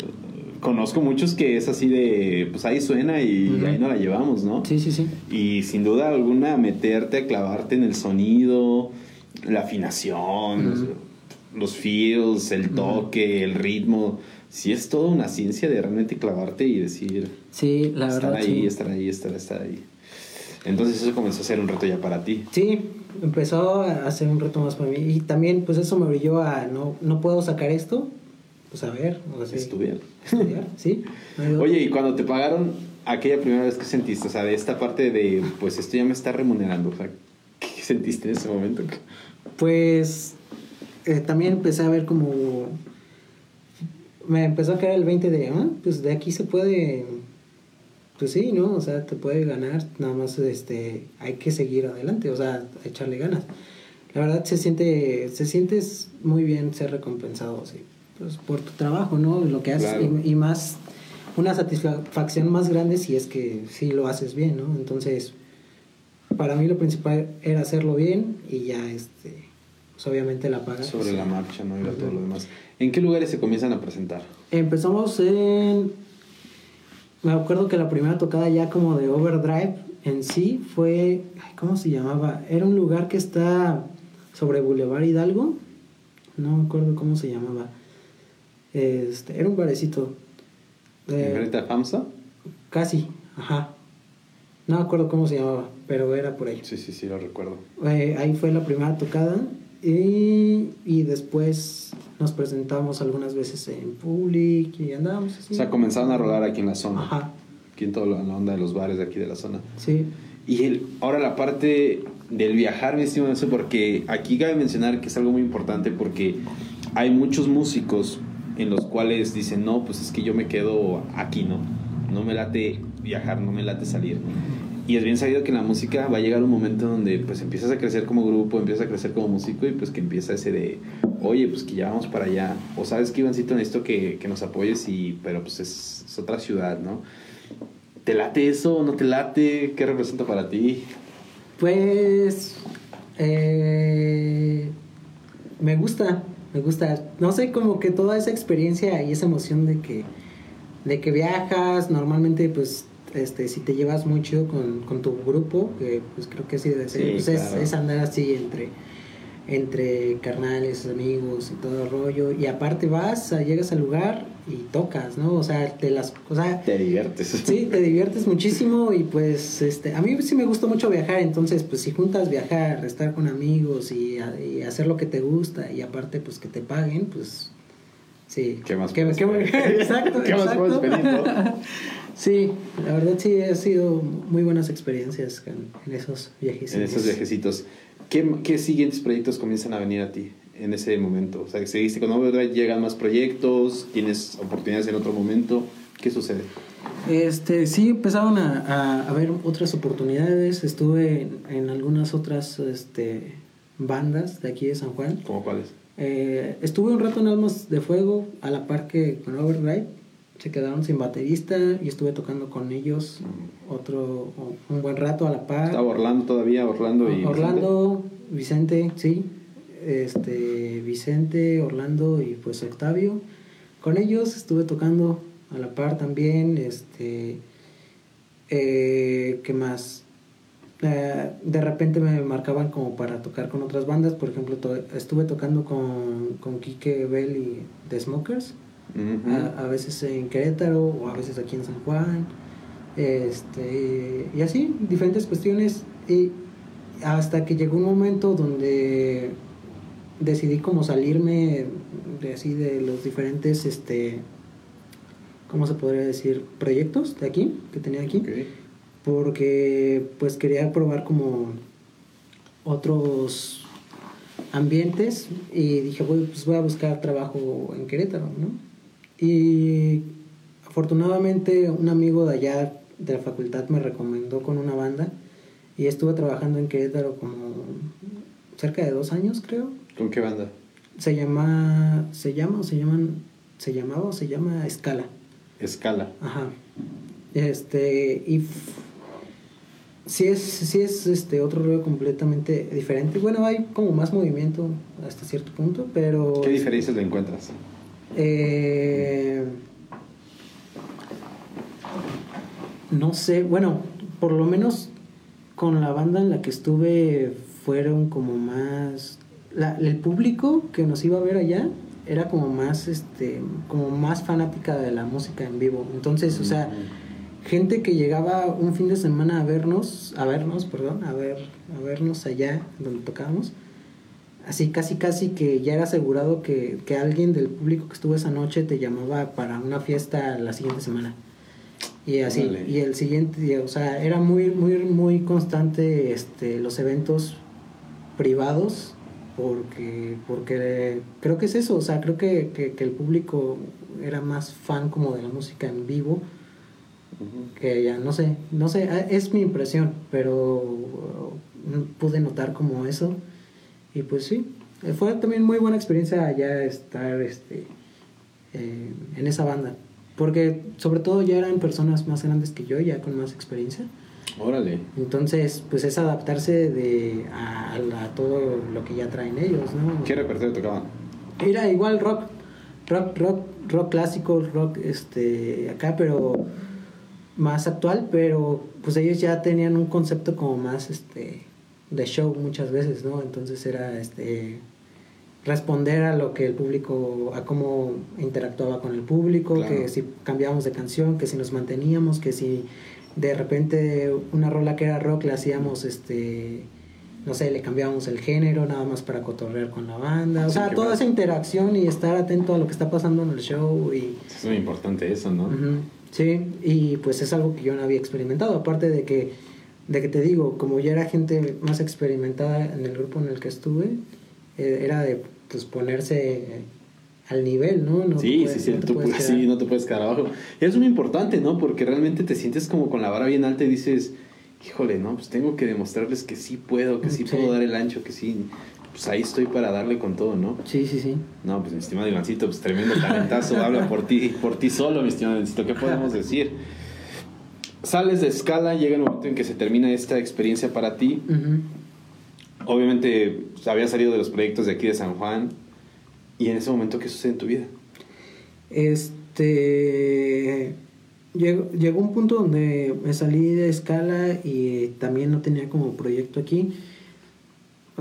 conozco muchos que es así de, pues ahí suena y ahí no la llevamos, ¿no? Sí, sí, sí. Y sin duda alguna meterte a clavarte en el sonido, la afinación, los feels, el toque, el ritmo. Sí es toda una ciencia de realmente clavarte y decir... Sí, la estar verdad. Ahí, Estar ahí, estar, estar ahí. Entonces eso comenzó a ser un reto ya para ti. Sí, empezó a ser un reto más para mí. Y también pues eso me brilló a no, no puedo sacar esto, pues a ver, o sea, estudiar. Estudiar, sí. Oye, y cuando te pagaron aquella primera vez que sentiste, o sea, de esta parte de, pues esto ya me está remunerando, o sea, ¿qué sentiste en ese momento? Pues eh, también empecé a ver como, me empezó a caer el 20 de, ah, pues de aquí se puede, pues sí, ¿no? O sea, te puede ganar, nada más este, hay que seguir adelante, o sea, echarle ganas. La verdad se siente, se sientes muy bien ser recompensado, sí pues, por tu trabajo, ¿no? Lo que haces y, más, una satisfacción más grande si es que sí lo haces bien, ¿no? Entonces, para mí lo principal era hacerlo bien y ya, este, pues obviamente la paga. Sobre pues, la marcha, ¿no? Y todo lo demás. ¿En qué lugares se comienzan a presentar? Empezamos en... Me acuerdo que la primera tocada ya como de Overdrive en sí fue... ¿Cómo se llamaba? Era un lugar que está sobre Boulevard Hidalgo. No me acuerdo cómo se llamaba. Este, era un barecito. ¿En a FAMSA? Casi, ajá. No me acuerdo cómo se llamaba, pero era por ahí. Sí, sí, sí, lo recuerdo. Eh, ahí fue la primera tocada y, y, después nos presentamos algunas veces en Public y andábamos así. O sea, comenzaron a rodar aquí en la zona. Ajá. Aquí en toda la onda de los bares de aquí de la zona. Sí. Y el, ahora la parte del viajar, mi estimado, porque aquí cabe mencionar que es algo muy importante porque hay muchos músicos en los cuales dicen, no, pues es que yo me quedo aquí, ¿no? No me late viajar, no me late salir. Y es bien sabido que la música va a llegar un momento donde pues empiezas a crecer como grupo, empiezas a crecer como músico y pues que empieza ese de, oye, pues que ya vamos para allá. O sabes que Ivancito necesito que, que nos apoyes y, pero pues es, otra ciudad, ¿no? ¿Te late eso no te late? ¿Qué representa para ti? Pues... Eh, me gusta, me gusta, no sé, como que toda esa experiencia y esa emoción de que, de que viajas, normalmente pues este, si te llevas mucho con, con tu grupo, que pues creo que sí debe ser, pues es, andar así entre, entre carnales, amigos y todo el rollo. Y aparte vas, llegas al lugar y tocas, ¿no? O sea, te las... O sea, te diviertes. Sí, te diviertes muchísimo y pues este, a mí sí me gusta mucho viajar, entonces pues si juntas viajar, estar con amigos y, hacer lo que te gusta y aparte pues que te paguen, pues sí. ¿Qué más? ¿Qué, exacto, ¿Qué más puedes pedir, Sí, la verdad sí ha sido muy buenas experiencias en, esos viajes. En esos viajecitos. ¿Qué, ¿Qué, siguientes proyectos comienzan a venir a ti en ese momento? O sea, seguiste con Overdrive, llegan más proyectos, tienes oportunidades en otro momento. ¿Qué sucede? Este, sí, empezaron a, a, ver otras oportunidades. Estuve en, algunas otras este, bandas de aquí de San Juan. ¿Cómo cuáles? Eh, estuve un rato en Almas de Fuego, a la par que con Overdrive se quedaron sin baterista y estuve tocando con ellos otro un buen rato a la par. Estaba Orlando todavía, Orlando y Orlando, Vicente, sí. Este, Vicente, Orlando y pues Octavio. Con ellos estuve tocando a la par también, este eh, ¿qué más? Eh, de repente me marcaban como para tocar con otras bandas, por ejemplo, estuve tocando con, con Kike Bell y The Smokers a, veces en Querétaro o a veces aquí en San Juan, este, y así, diferentes cuestiones, y hasta que llegó un momento donde decidí como salirme de así de los diferentes, este, ¿cómo se podría decir? Proyectos de aquí, que tenía aquí. Porque pues quería probar como otros ambientes y dije, pues voy a buscar trabajo en Querétaro, ¿no? Y afortunadamente un amigo de allá de la facultad me recomendó con una banda y estuve trabajando en Querétaro como cerca de dos años creo. ¿Con qué banda? Se llama, se llama o se llaman, se llamaba o se llama Escala. Escala. Ajá. Este, y sí es, sí es este otro ruido completamente diferente. Bueno, hay como más movimiento hasta cierto punto, pero... ¿Qué diferencias le encuentras? Eh, no sé, bueno, por lo menos con la banda en la que estuve fueron como más... el público que nos iba a ver allá era como más, este, como más fanática de la música en vivo. Entonces, o sea, gente que llegaba un fin de semana a vernos, a vernos, perdón, a ver, a vernos allá donde tocábamos así casi casi que ya era asegurado que, alguien del público que estuvo esa noche te llamaba para una fiesta la siguiente semana. Y así, y el siguiente o sea, era muy, muy, muy constante este, los eventos privados, porque, porque creo que es eso, o sea, creo que, el público era más fan como de la música en vivo, que ya, no sé, no sé, es mi impresión, pero pude notar como eso y pues sí, eh, fue también muy buena experiencia allá estar este, eh, en esa banda. Porque sobre todo ya eran personas más grandes que yo, ya con más experiencia. Órale. Entonces, pues es adaptarse de a, todo lo que ya traen ellos, ¿no? ¿Qué repertorio tocaban? Era igual rock, rock, rock, rock clásico, rock este acá, pero más actual, pero pues ellos ya tenían un concepto como más este de show muchas veces, ¿no? Entonces era este responder a lo que el público, a cómo interactuaba con el público, que si cambiábamos de canción, que si nos manteníamos, que si de repente una rola que era rock le hacíamos este no sé, le cambiábamos el género nada más para cotorrear con la banda, o sea, toda esa interacción y estar atento a lo que está pasando en el show y es muy importante eso, ¿no? Sí, y pues es algo que yo no había experimentado, aparte de que de que te digo, como ya era gente más experimentada en el grupo en el que estuve, eh, era de pues ponerse al nivel, ¿no? no sí, sí, sí, no te, puedes sí, no te puedes quedar abajo. Es muy importante, ¿no? Porque realmente te sientes como con la vara bien alta y dices, híjole, no, pues tengo que demostrarles que sí puedo, que sí, puedo dar el ancho, que sí, pues ahí estoy para darle con todo, ¿no? Sí, sí, sí. No, pues mi estimado Ivancito, pues tremendo talentazo, habla por ti, por ti solo, mi estimado Ivancito, ¿qué podemos decir? sales de escala, llega el momento en que se termina esta experiencia para ti. Obviamente pues, había salido de los proyectos de aquí de San Juan. ¿Y en ese momento qué sucede en tu vida? Este. Llegó, llegó un punto donde me salí de escala y también no tenía como proyecto aquí.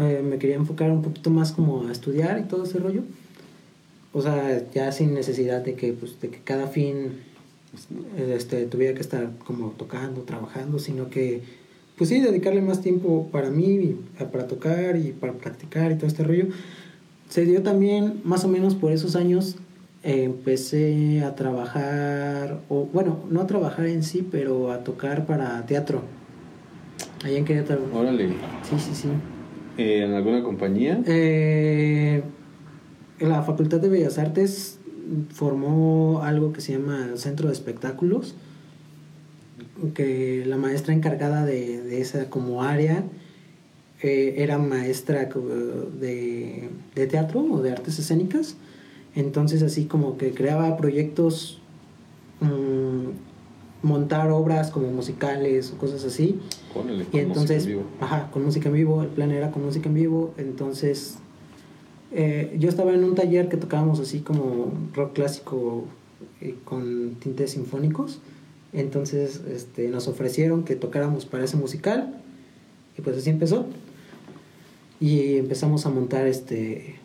Eh, me quería enfocar un poquito más como a estudiar y todo ese rollo. O sea, ya sin necesidad de que, pues, de que cada fin este, tuviera que estar como tocando, trabajando, sino que, pues sí, dedicarle más tiempo para mí, para tocar y para practicar y todo este rollo. Se dio también más o menos por esos años empecé a trabajar, o bueno, no a trabajar en sí, pero a tocar para teatro. Allá en Querétaro. Órale. Sí, sí, sí. Eh, ¿En alguna compañía? Eh, la Facultad de Bellas Artes formó algo que se llama Centro de Espectáculos, que la maestra encargada de, esa como área eh, era maestra de, de teatro o de artes escénicas entonces así como que creaba proyectos, mm, montar obras como musicales o cosas así. y entonces, ajá, con música en vivo, el plan era con música en vivo, entonces eh, yo estaba en un taller que tocábamos así como rock clásico eh, con tintes sinfónicos, entonces este, nos ofrecieron que tocáramos para ese musical. Y pues así empezó. Y empezamos a montar este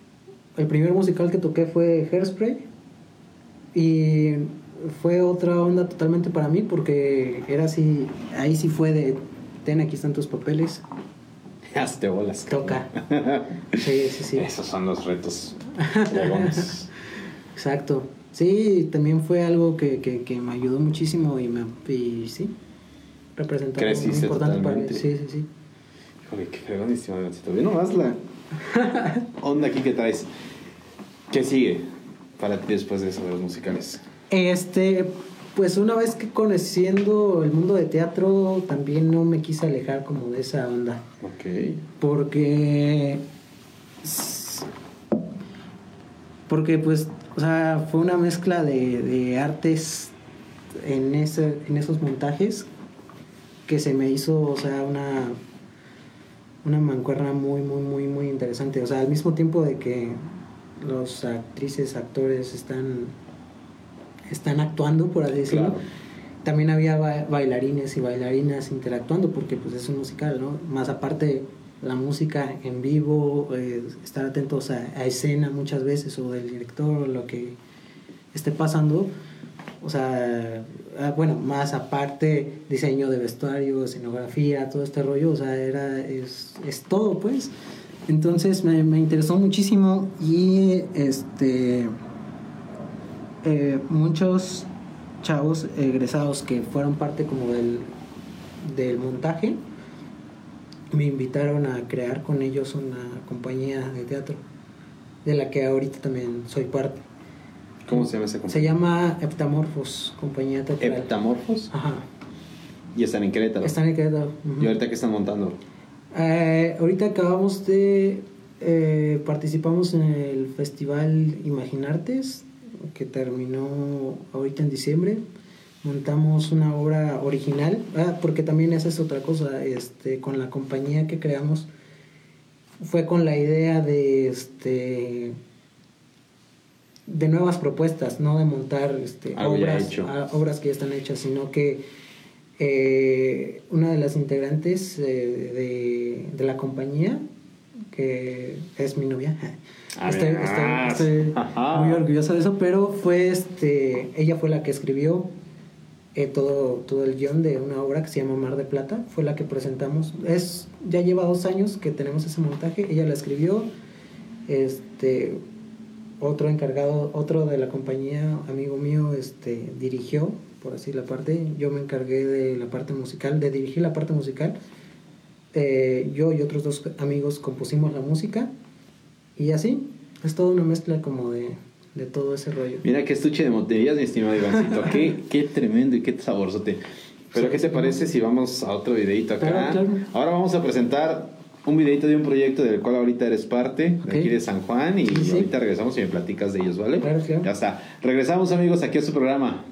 el primer musical que toqué fue Hairspray. Y fue otra onda totalmente para mí porque era así, ahí sí fue de, ten, aquí están tus papeles. Hazte bolas. Toca. Sí, sí, sí. Esos son los retos. Exacto. Sí, también fue algo que, que, que, me ayudó muchísimo y, me, y sí, representó algo muy importante para mí. Sí, sí, sí. Joder, qué fregonísimo, Bien nomás la onda aquí que traes. ¿Qué sigue para ti después de eso de los musicales? Este, pues una vez que conociendo el mundo de teatro, también no me quise alejar como de esa onda. Ok. Porque. Porque, pues, o sea, fue una mezcla de, de artes en, ese, en esos montajes que se me hizo, o sea, una una mancuerna muy, muy, muy, muy interesante. O sea, al mismo tiempo de que los actrices, actores están, están actuando, por así decirlo, también había bailarines y bailarinas interactuando, porque pues es un musical, ¿no? Más aparte la música en vivo, eh, estar atentos a, a, escena muchas veces, o del director, o lo que esté pasando. O sea, Ah, bueno, más aparte, diseño de vestuario, escenografía, todo este rollo, o sea, era, es, es todo, pues. Entonces me, me, interesó muchísimo y este eh, muchos chavos egresados que fueron parte como del, del montaje me invitaron a crear con ellos una compañía de teatro de la que ahorita también soy parte. ¿Cómo se llama esa compañía? Se llama Heptamorfos, compañía teatral. ¿Heptamorfos? Ajá. ¿Y están en Querétaro? Están en Querétaro. ¿Y ahorita qué están montando? Eh, ahorita acabamos de... Eh, participamos en el Festival Imaginartes, que terminó ahorita en diciembre. Montamos una obra original, ah, porque también esa es otra cosa, este, con la compañía que creamos, fue con la idea de este de nuevas propuestas, no de montar este, obras, obras que ya están hechas, sino que eh, una de las integrantes eh, de, la compañía, que es mi novia, ah, estoy, muy orgullosa de eso, pero fue este, ella fue la que escribió eh, todo, todo el guion de una obra que se llama Mar de Plata, fue la que presentamos, es, ya lleva dos años que tenemos ese montaje, ella la escribió, este otro encargado, otro de la compañía, amigo mío, este, dirigió, por así la parte, yo me encargué de la parte musical, de dirigir la parte musical. Eh, yo y otros dos amigos compusimos la música y así, es toda una mezcla como de, de todo ese rollo. Mira qué estuche de monterías, mi estimado Ivancito, qué, qué tremendo y qué saborzote. Pero ¿qué te parece si vamos a otro videito acá? Ahora vamos a presentar un videito de un proyecto del cual ahorita eres parte, de aquí de San Juan, y ahorita regresamos y me platicas de ellos, ¿vale? Claro, Ya está. Regresamos, amigos, aquí a su programa.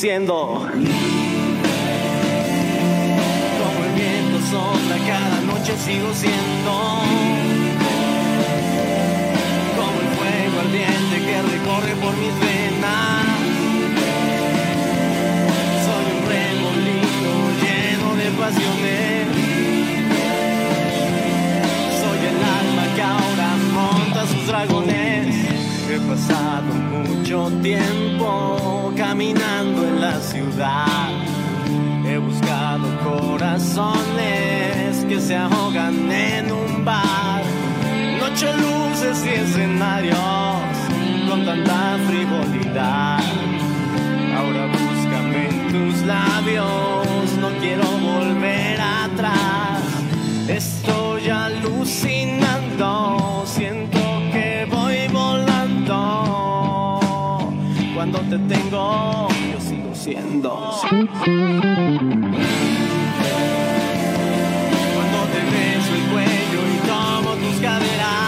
Siendo como el viento sopla cada noche sigo siendo. Como el fuego ardiente que recorre por mis venas. Soy un remolino lleno de pasiones pasado mucho tiempo caminando en la ciudad He buscado corazones que se ahogan en un bar. Noche, luces y escenarios con tanta frivolidad. Ahora búscame en tus labios, no quiero volver atrás. Cuando te tengo, yo sigo siendo. Cuando te beso el cuello y tomo tus caderas,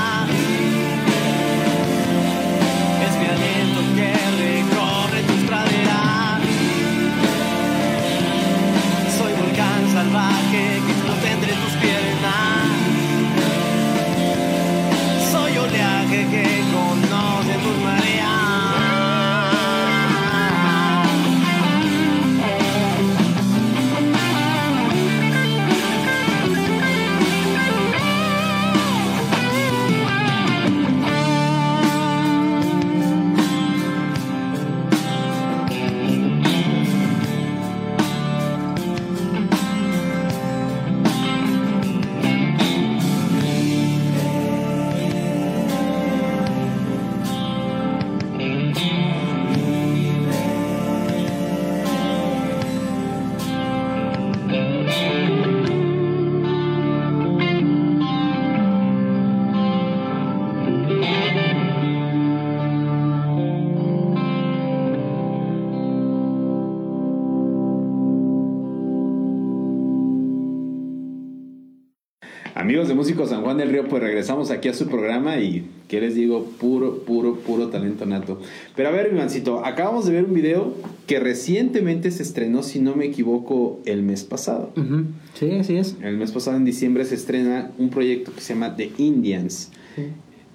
Amigos de Músicos San Juan del Río, pues regresamos aquí a su programa y, ¿qué les digo? Puro, puro, puro talento nato. Pero a ver, mi mancito, acabamos de ver un video que recientemente se estrenó, si no me equivoco, el mes pasado. Ujú. Sí, así es. El mes pasado, en diciembre, se estrena un proyecto que se llama The Indians. Sí.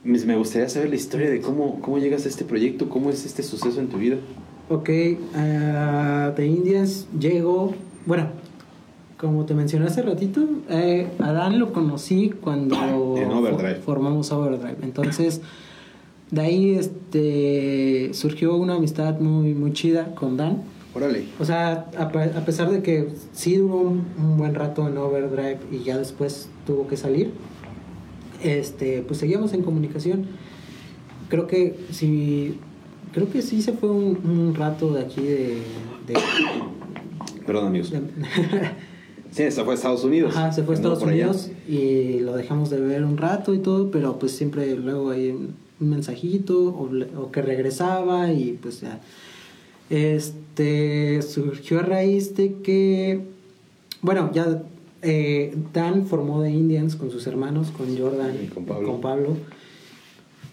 Me gustaría saber la historia de cómo, cómo llegas a este proyecto, cómo es este suceso en tu vida. Ok, a The Indians llego, bueno, como te mencioné hace ratito, eh, a Dan lo conocí cuando En Overdrive. fo- formamos Overdrive. Entonces, de ahí este, surgió una amistad muy, muy chida con Dan. Órale. O sea, a, pe- a pesar de que sí duró un, un buen rato en Overdrive y ya después tuvo que salir, este, pues seguíamos en comunicación. Creo que sí, creo que sí se fue un, un rato de aquí de, de- Perdón, amigos. de- Sí, se fue a Estados Unidos. Ajá, se fue a Estados allá. Unidos y lo dejamos de ver un rato y todo, pero pues siempre luego hay un, mensajito o, que regresaba y pues ya. Este surgió a raíz de que, bueno, ya eh, Dan formó The Indians con sus hermanos, con Jordan Y con Pablo. Pablo.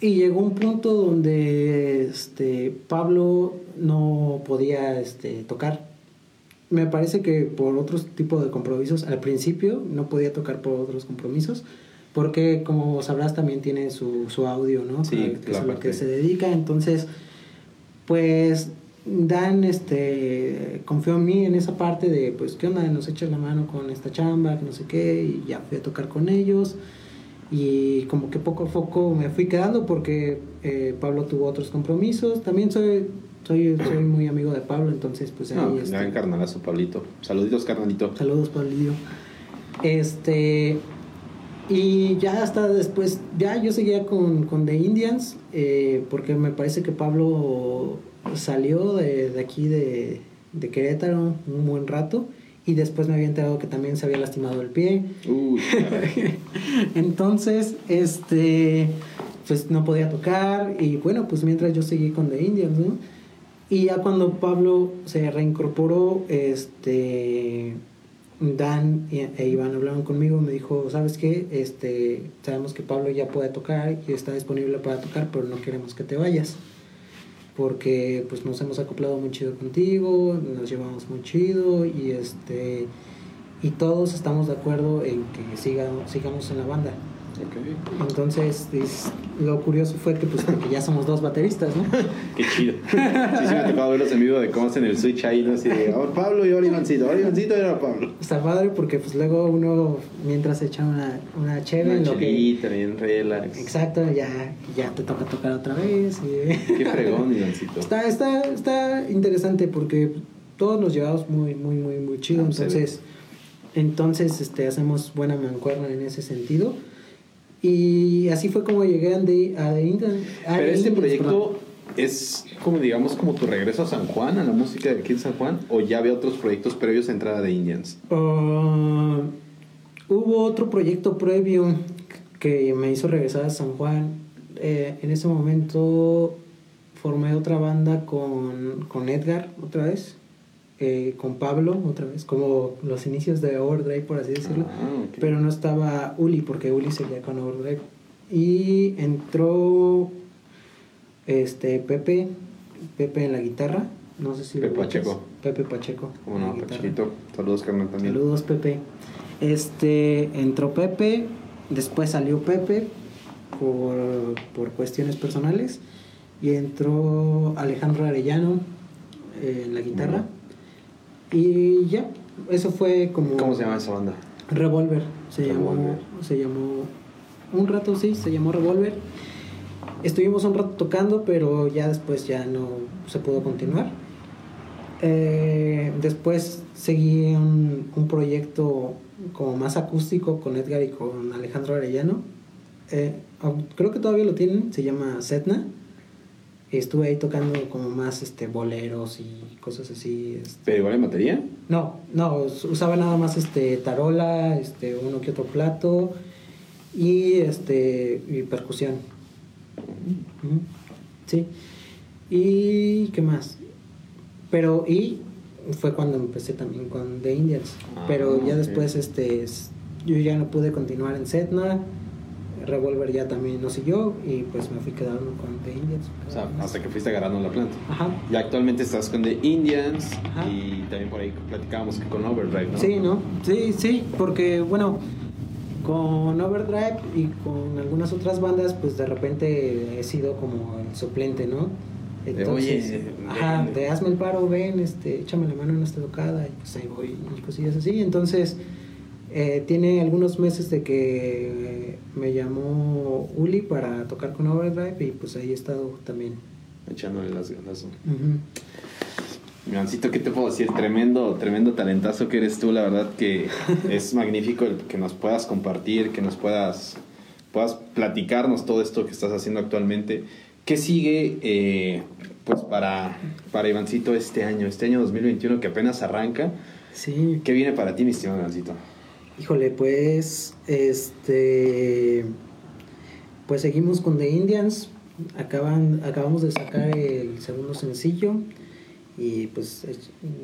Y llegó un punto donde este, Pablo no podía este, tocar. Me parece que por otros tipos de compromisos, al principio no podía tocar por otros compromisos, porque como sabrás también tiene su, su audio, ¿no? Sí, Que es a lo que se dedica. Entonces, pues Dan este, confió en mí en esa parte de, pues, ¿qué onda? Nos echas la mano con esta chamba, que no sé qué, y ya fui a tocar con ellos. Y como que poco a poco me fui quedando porque eh, Pablo tuvo otros compromisos. También soy, soy, soy muy amigo de Pablo, entonces pues ahí No, este, gran carnalazo, Pablito. Saluditos, carnalito. Saludos, Pablillo. Este. Y ya hasta después, ya yo seguía con, con The Indians, eh, porque me parece que Pablo salió de, de aquí de, de Querétaro un buen rato y después me había enterado que también se había lastimado el pie. Entonces, este, pues no podía tocar y bueno, pues mientras yo seguí con The Indians, ¿no? Y ya cuando Pablo se reincorporó, este, Dan e Iván hablaron conmigo, me dijo, ¿sabes qué? Este, sabemos que Pablo ya puede tocar y está disponible para tocar, pero no queremos que te vayas porque pues nos hemos acoplado muy chido contigo, nos llevamos muy chido y este y todos estamos de acuerdo en que siga, sigamos en la banda. Entonces, lo curioso fue que, pues, ya somos dos bateristas, ¿no? Qué chido. Sí, sí me ha tocado verlos en vivo de cómo hacen el switch ahí, ¿no? Así de, ahora Pablo y ahora Ivancito, ahora Ivancito y ahora Pablo. Está padre porque, pues, luego uno, mientras echa una, una chévere... Una chelita, bien relax. Exacto, ya, ya te toca tocar otra vez. Qué fregón, Ivancito. Está, está, está interesante porque todos nos llevamos muy, muy, muy, muy chido. Ah, entonces, entonces este, hacemos buena mancuerna en ese sentido. Y así fue como llegué a The, Indian. Pero este proyecto es como, digamos, como tu regreso a San Juan, a la música de aquí en San Juan, o ya había otros proyectos previos a entrada de Indians? Uh, hubo otro proyecto previo que me hizo regresar a San Juan. Eh, en ese momento formé otra banda con, con Edgar, otra vez. Eh, con Pablo otra vez, como los inicios de Overdrive, por así decirlo. Ah, Pero no estaba Uli, porque Uli seguía con Overdrive. Y entró este Pepe, Pepe en la guitarra. No sé si Pepe Pacheco. Pepe Pacheco. Como no, Pachito. Saludos, carnal, también. Saludos, Pepe. Este, entró Pepe, después salió Pepe por, por cuestiones personales y entró Alejandro Arellano en la guitarra. Y ya, eso fue como... ¿Cómo se llama esa banda? Revolver. Se llamó, se llamó, un rato sí, se llamó Revolver. Estuvimos un rato tocando, pero ya después ya no se pudo continuar. Eh, después seguí un, un, proyecto como más acústico con Edgar y con Alejandro Arellano. Eh, creo que todavía lo tienen, se llama Setna estuve ahí tocando como más este boleros y cosas así. Este. ¿Pero igual en batería? No, no, usaba nada más este tarola, este uno que otro plato y este y percusión. Sí. ¿Y qué más? Pero y fue cuando empecé también con The Indians, ah, pero ya después este yo ya no pude continuar en Setna Revolver ya también no siguió y pues me fui quedando con The Indians. O sea, hasta que fuiste agarrando la planta. Ajá. Y actualmente estás con The Indians y también por ahí platicábamos que con Overdrive, ¿no? Sí, ¿no? Sí, sí, porque bueno, con Overdrive y con algunas otras bandas pues de repente he sido como el suplente, ¿no? Entonces, de, Oye, ajá, de hazme el paro, ven, este, échame la mano en esta tocada y pues ahí voy y cosillas así. Entonces eh, tiene algunos meses de que me llamó Uli para tocar con Overdrive y pues ahí he estado también. Echándole las ganas. Uh ¿qué te puedo decir? Tremendo, tremendo talentazo que eres tú, la verdad que es magnífico el que nos puedas compartir, que nos puedas, puedas platicarnos todo esto que estás haciendo actualmente. ¿Qué sigue eh, pues para, para Ivancito este año, este año 2021 que apenas arranca? Sí. ¿Qué viene para ti, mi estimado Ivancito? Híjole, pues, este, pues seguimos con The Indians. Acaban, acabamos de sacar el segundo sencillo y pues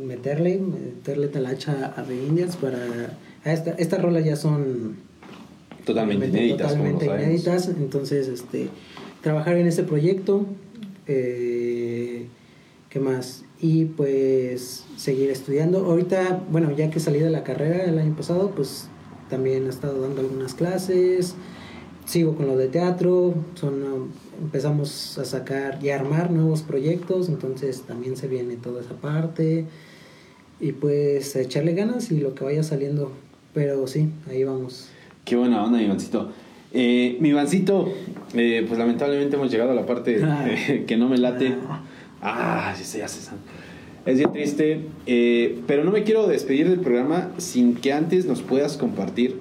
meterle, meterle talacha a The Indians para... A esta, estas rolas ya son totalmente inéditas, totalmente inéditas, entonces este, trabajar en este proyecto, eh, ¿qué más? y pues seguir estudiando. Ahorita, bueno, ya que salí de la carrera el año pasado, pues también he estado dando algunas clases, sigo con lo de teatro, son, empezamos a sacar y a armar nuevos proyectos, entonces también se viene toda esa parte y pues echarle ganas y lo que vaya saliendo, pero sí, ahí vamos. Qué buena onda, Ivancito. Eh, mi Ivancito, eh, pues lamentablemente hemos llegado a la parte que no me late. Ah. Ah, ya se Es bien triste, eh, pero no me quiero despedir del programa sin que antes nos puedas compartir,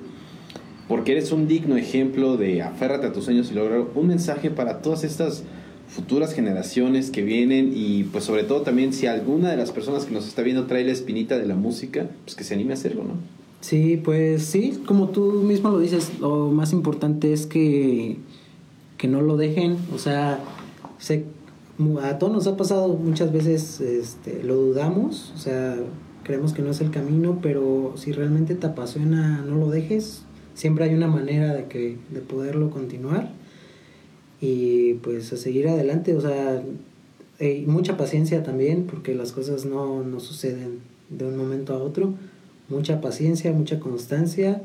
porque eres un digno ejemplo de aférrate a tus sueños y lograr un mensaje para todas estas futuras generaciones que vienen y pues sobre todo también si alguna de las personas que nos está viendo trae la espinita de la música, pues que se anime a hacerlo, ¿no? Sí, pues sí, como tú mismo lo dices, lo más importante es que, que no lo dejen, o sea, sé, a todos nos ha pasado muchas veces, este, lo dudamos, o sea, creemos que no es el camino, pero si realmente te apasiona, no lo dejes, siempre hay una manera de, que, de poderlo continuar y pues a seguir adelante, o sea, mucha paciencia también, porque las cosas no, no suceden de un momento a otro, mucha paciencia, mucha constancia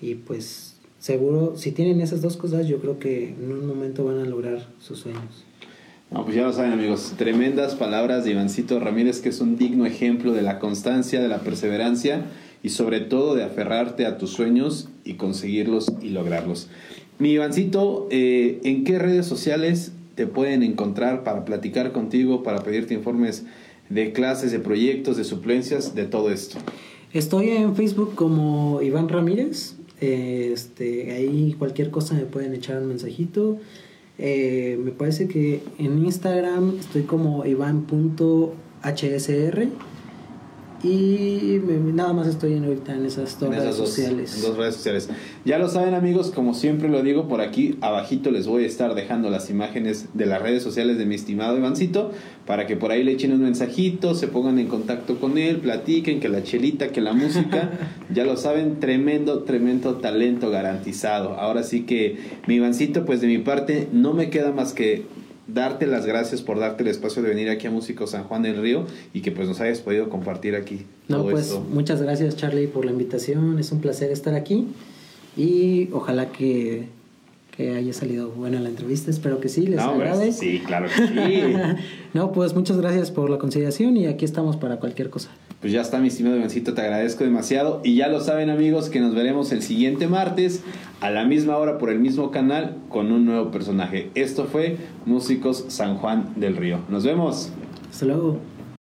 y pues seguro, si tienen esas dos cosas, yo creo que en un momento van a lograr sus sueños. No, pues ya lo saben amigos, tremendas palabras de Ivancito Ramírez, que es un digno ejemplo de la constancia, de la perseverancia y sobre todo de aferrarte a tus sueños y conseguirlos y lograrlos. Mi Ivancito, eh, ¿en qué redes sociales te pueden encontrar para platicar contigo, para pedirte informes de clases, de proyectos, de suplencias, de todo esto? Estoy en Facebook como Iván Ramírez. Este, ahí cualquier cosa me pueden echar un mensajito. Eh, me parece que en Instagram estoy como iván.hsr y nada más estoy en ahorita en esas dos redes sociales. dos redes sociales. Ya lo saben amigos, como siempre lo digo, por aquí abajito les voy a estar dejando las imágenes de las redes sociales de mi estimado Ivancito para que por ahí le echen un mensajito, se pongan en contacto con él, platiquen, que la chelita, que la música, ya lo saben, tremendo, tremendo talento garantizado. Ahora sí que mi Ivancito, pues de mi parte no me queda más que darte las gracias por darte el espacio de venir aquí a Músico San Juan del Río y que pues nos hayas podido compartir aquí. No, pues muchas gracias Charlie por la invitación, es un placer estar aquí y ojalá que, que haya salido buena la entrevista, espero que sí, les no, pues, agrade. sí, claro que sí. no, pues muchas gracias por la consideración y aquí estamos para cualquier cosa. Pues ya está, mi estimado Ivancito, te agradezco demasiado. Y ya lo saben, amigos, que nos veremos el siguiente martes a la misma hora por el mismo canal con un nuevo personaje. Esto fue Músicos San Juan del Río. Nos vemos. Hasta luego.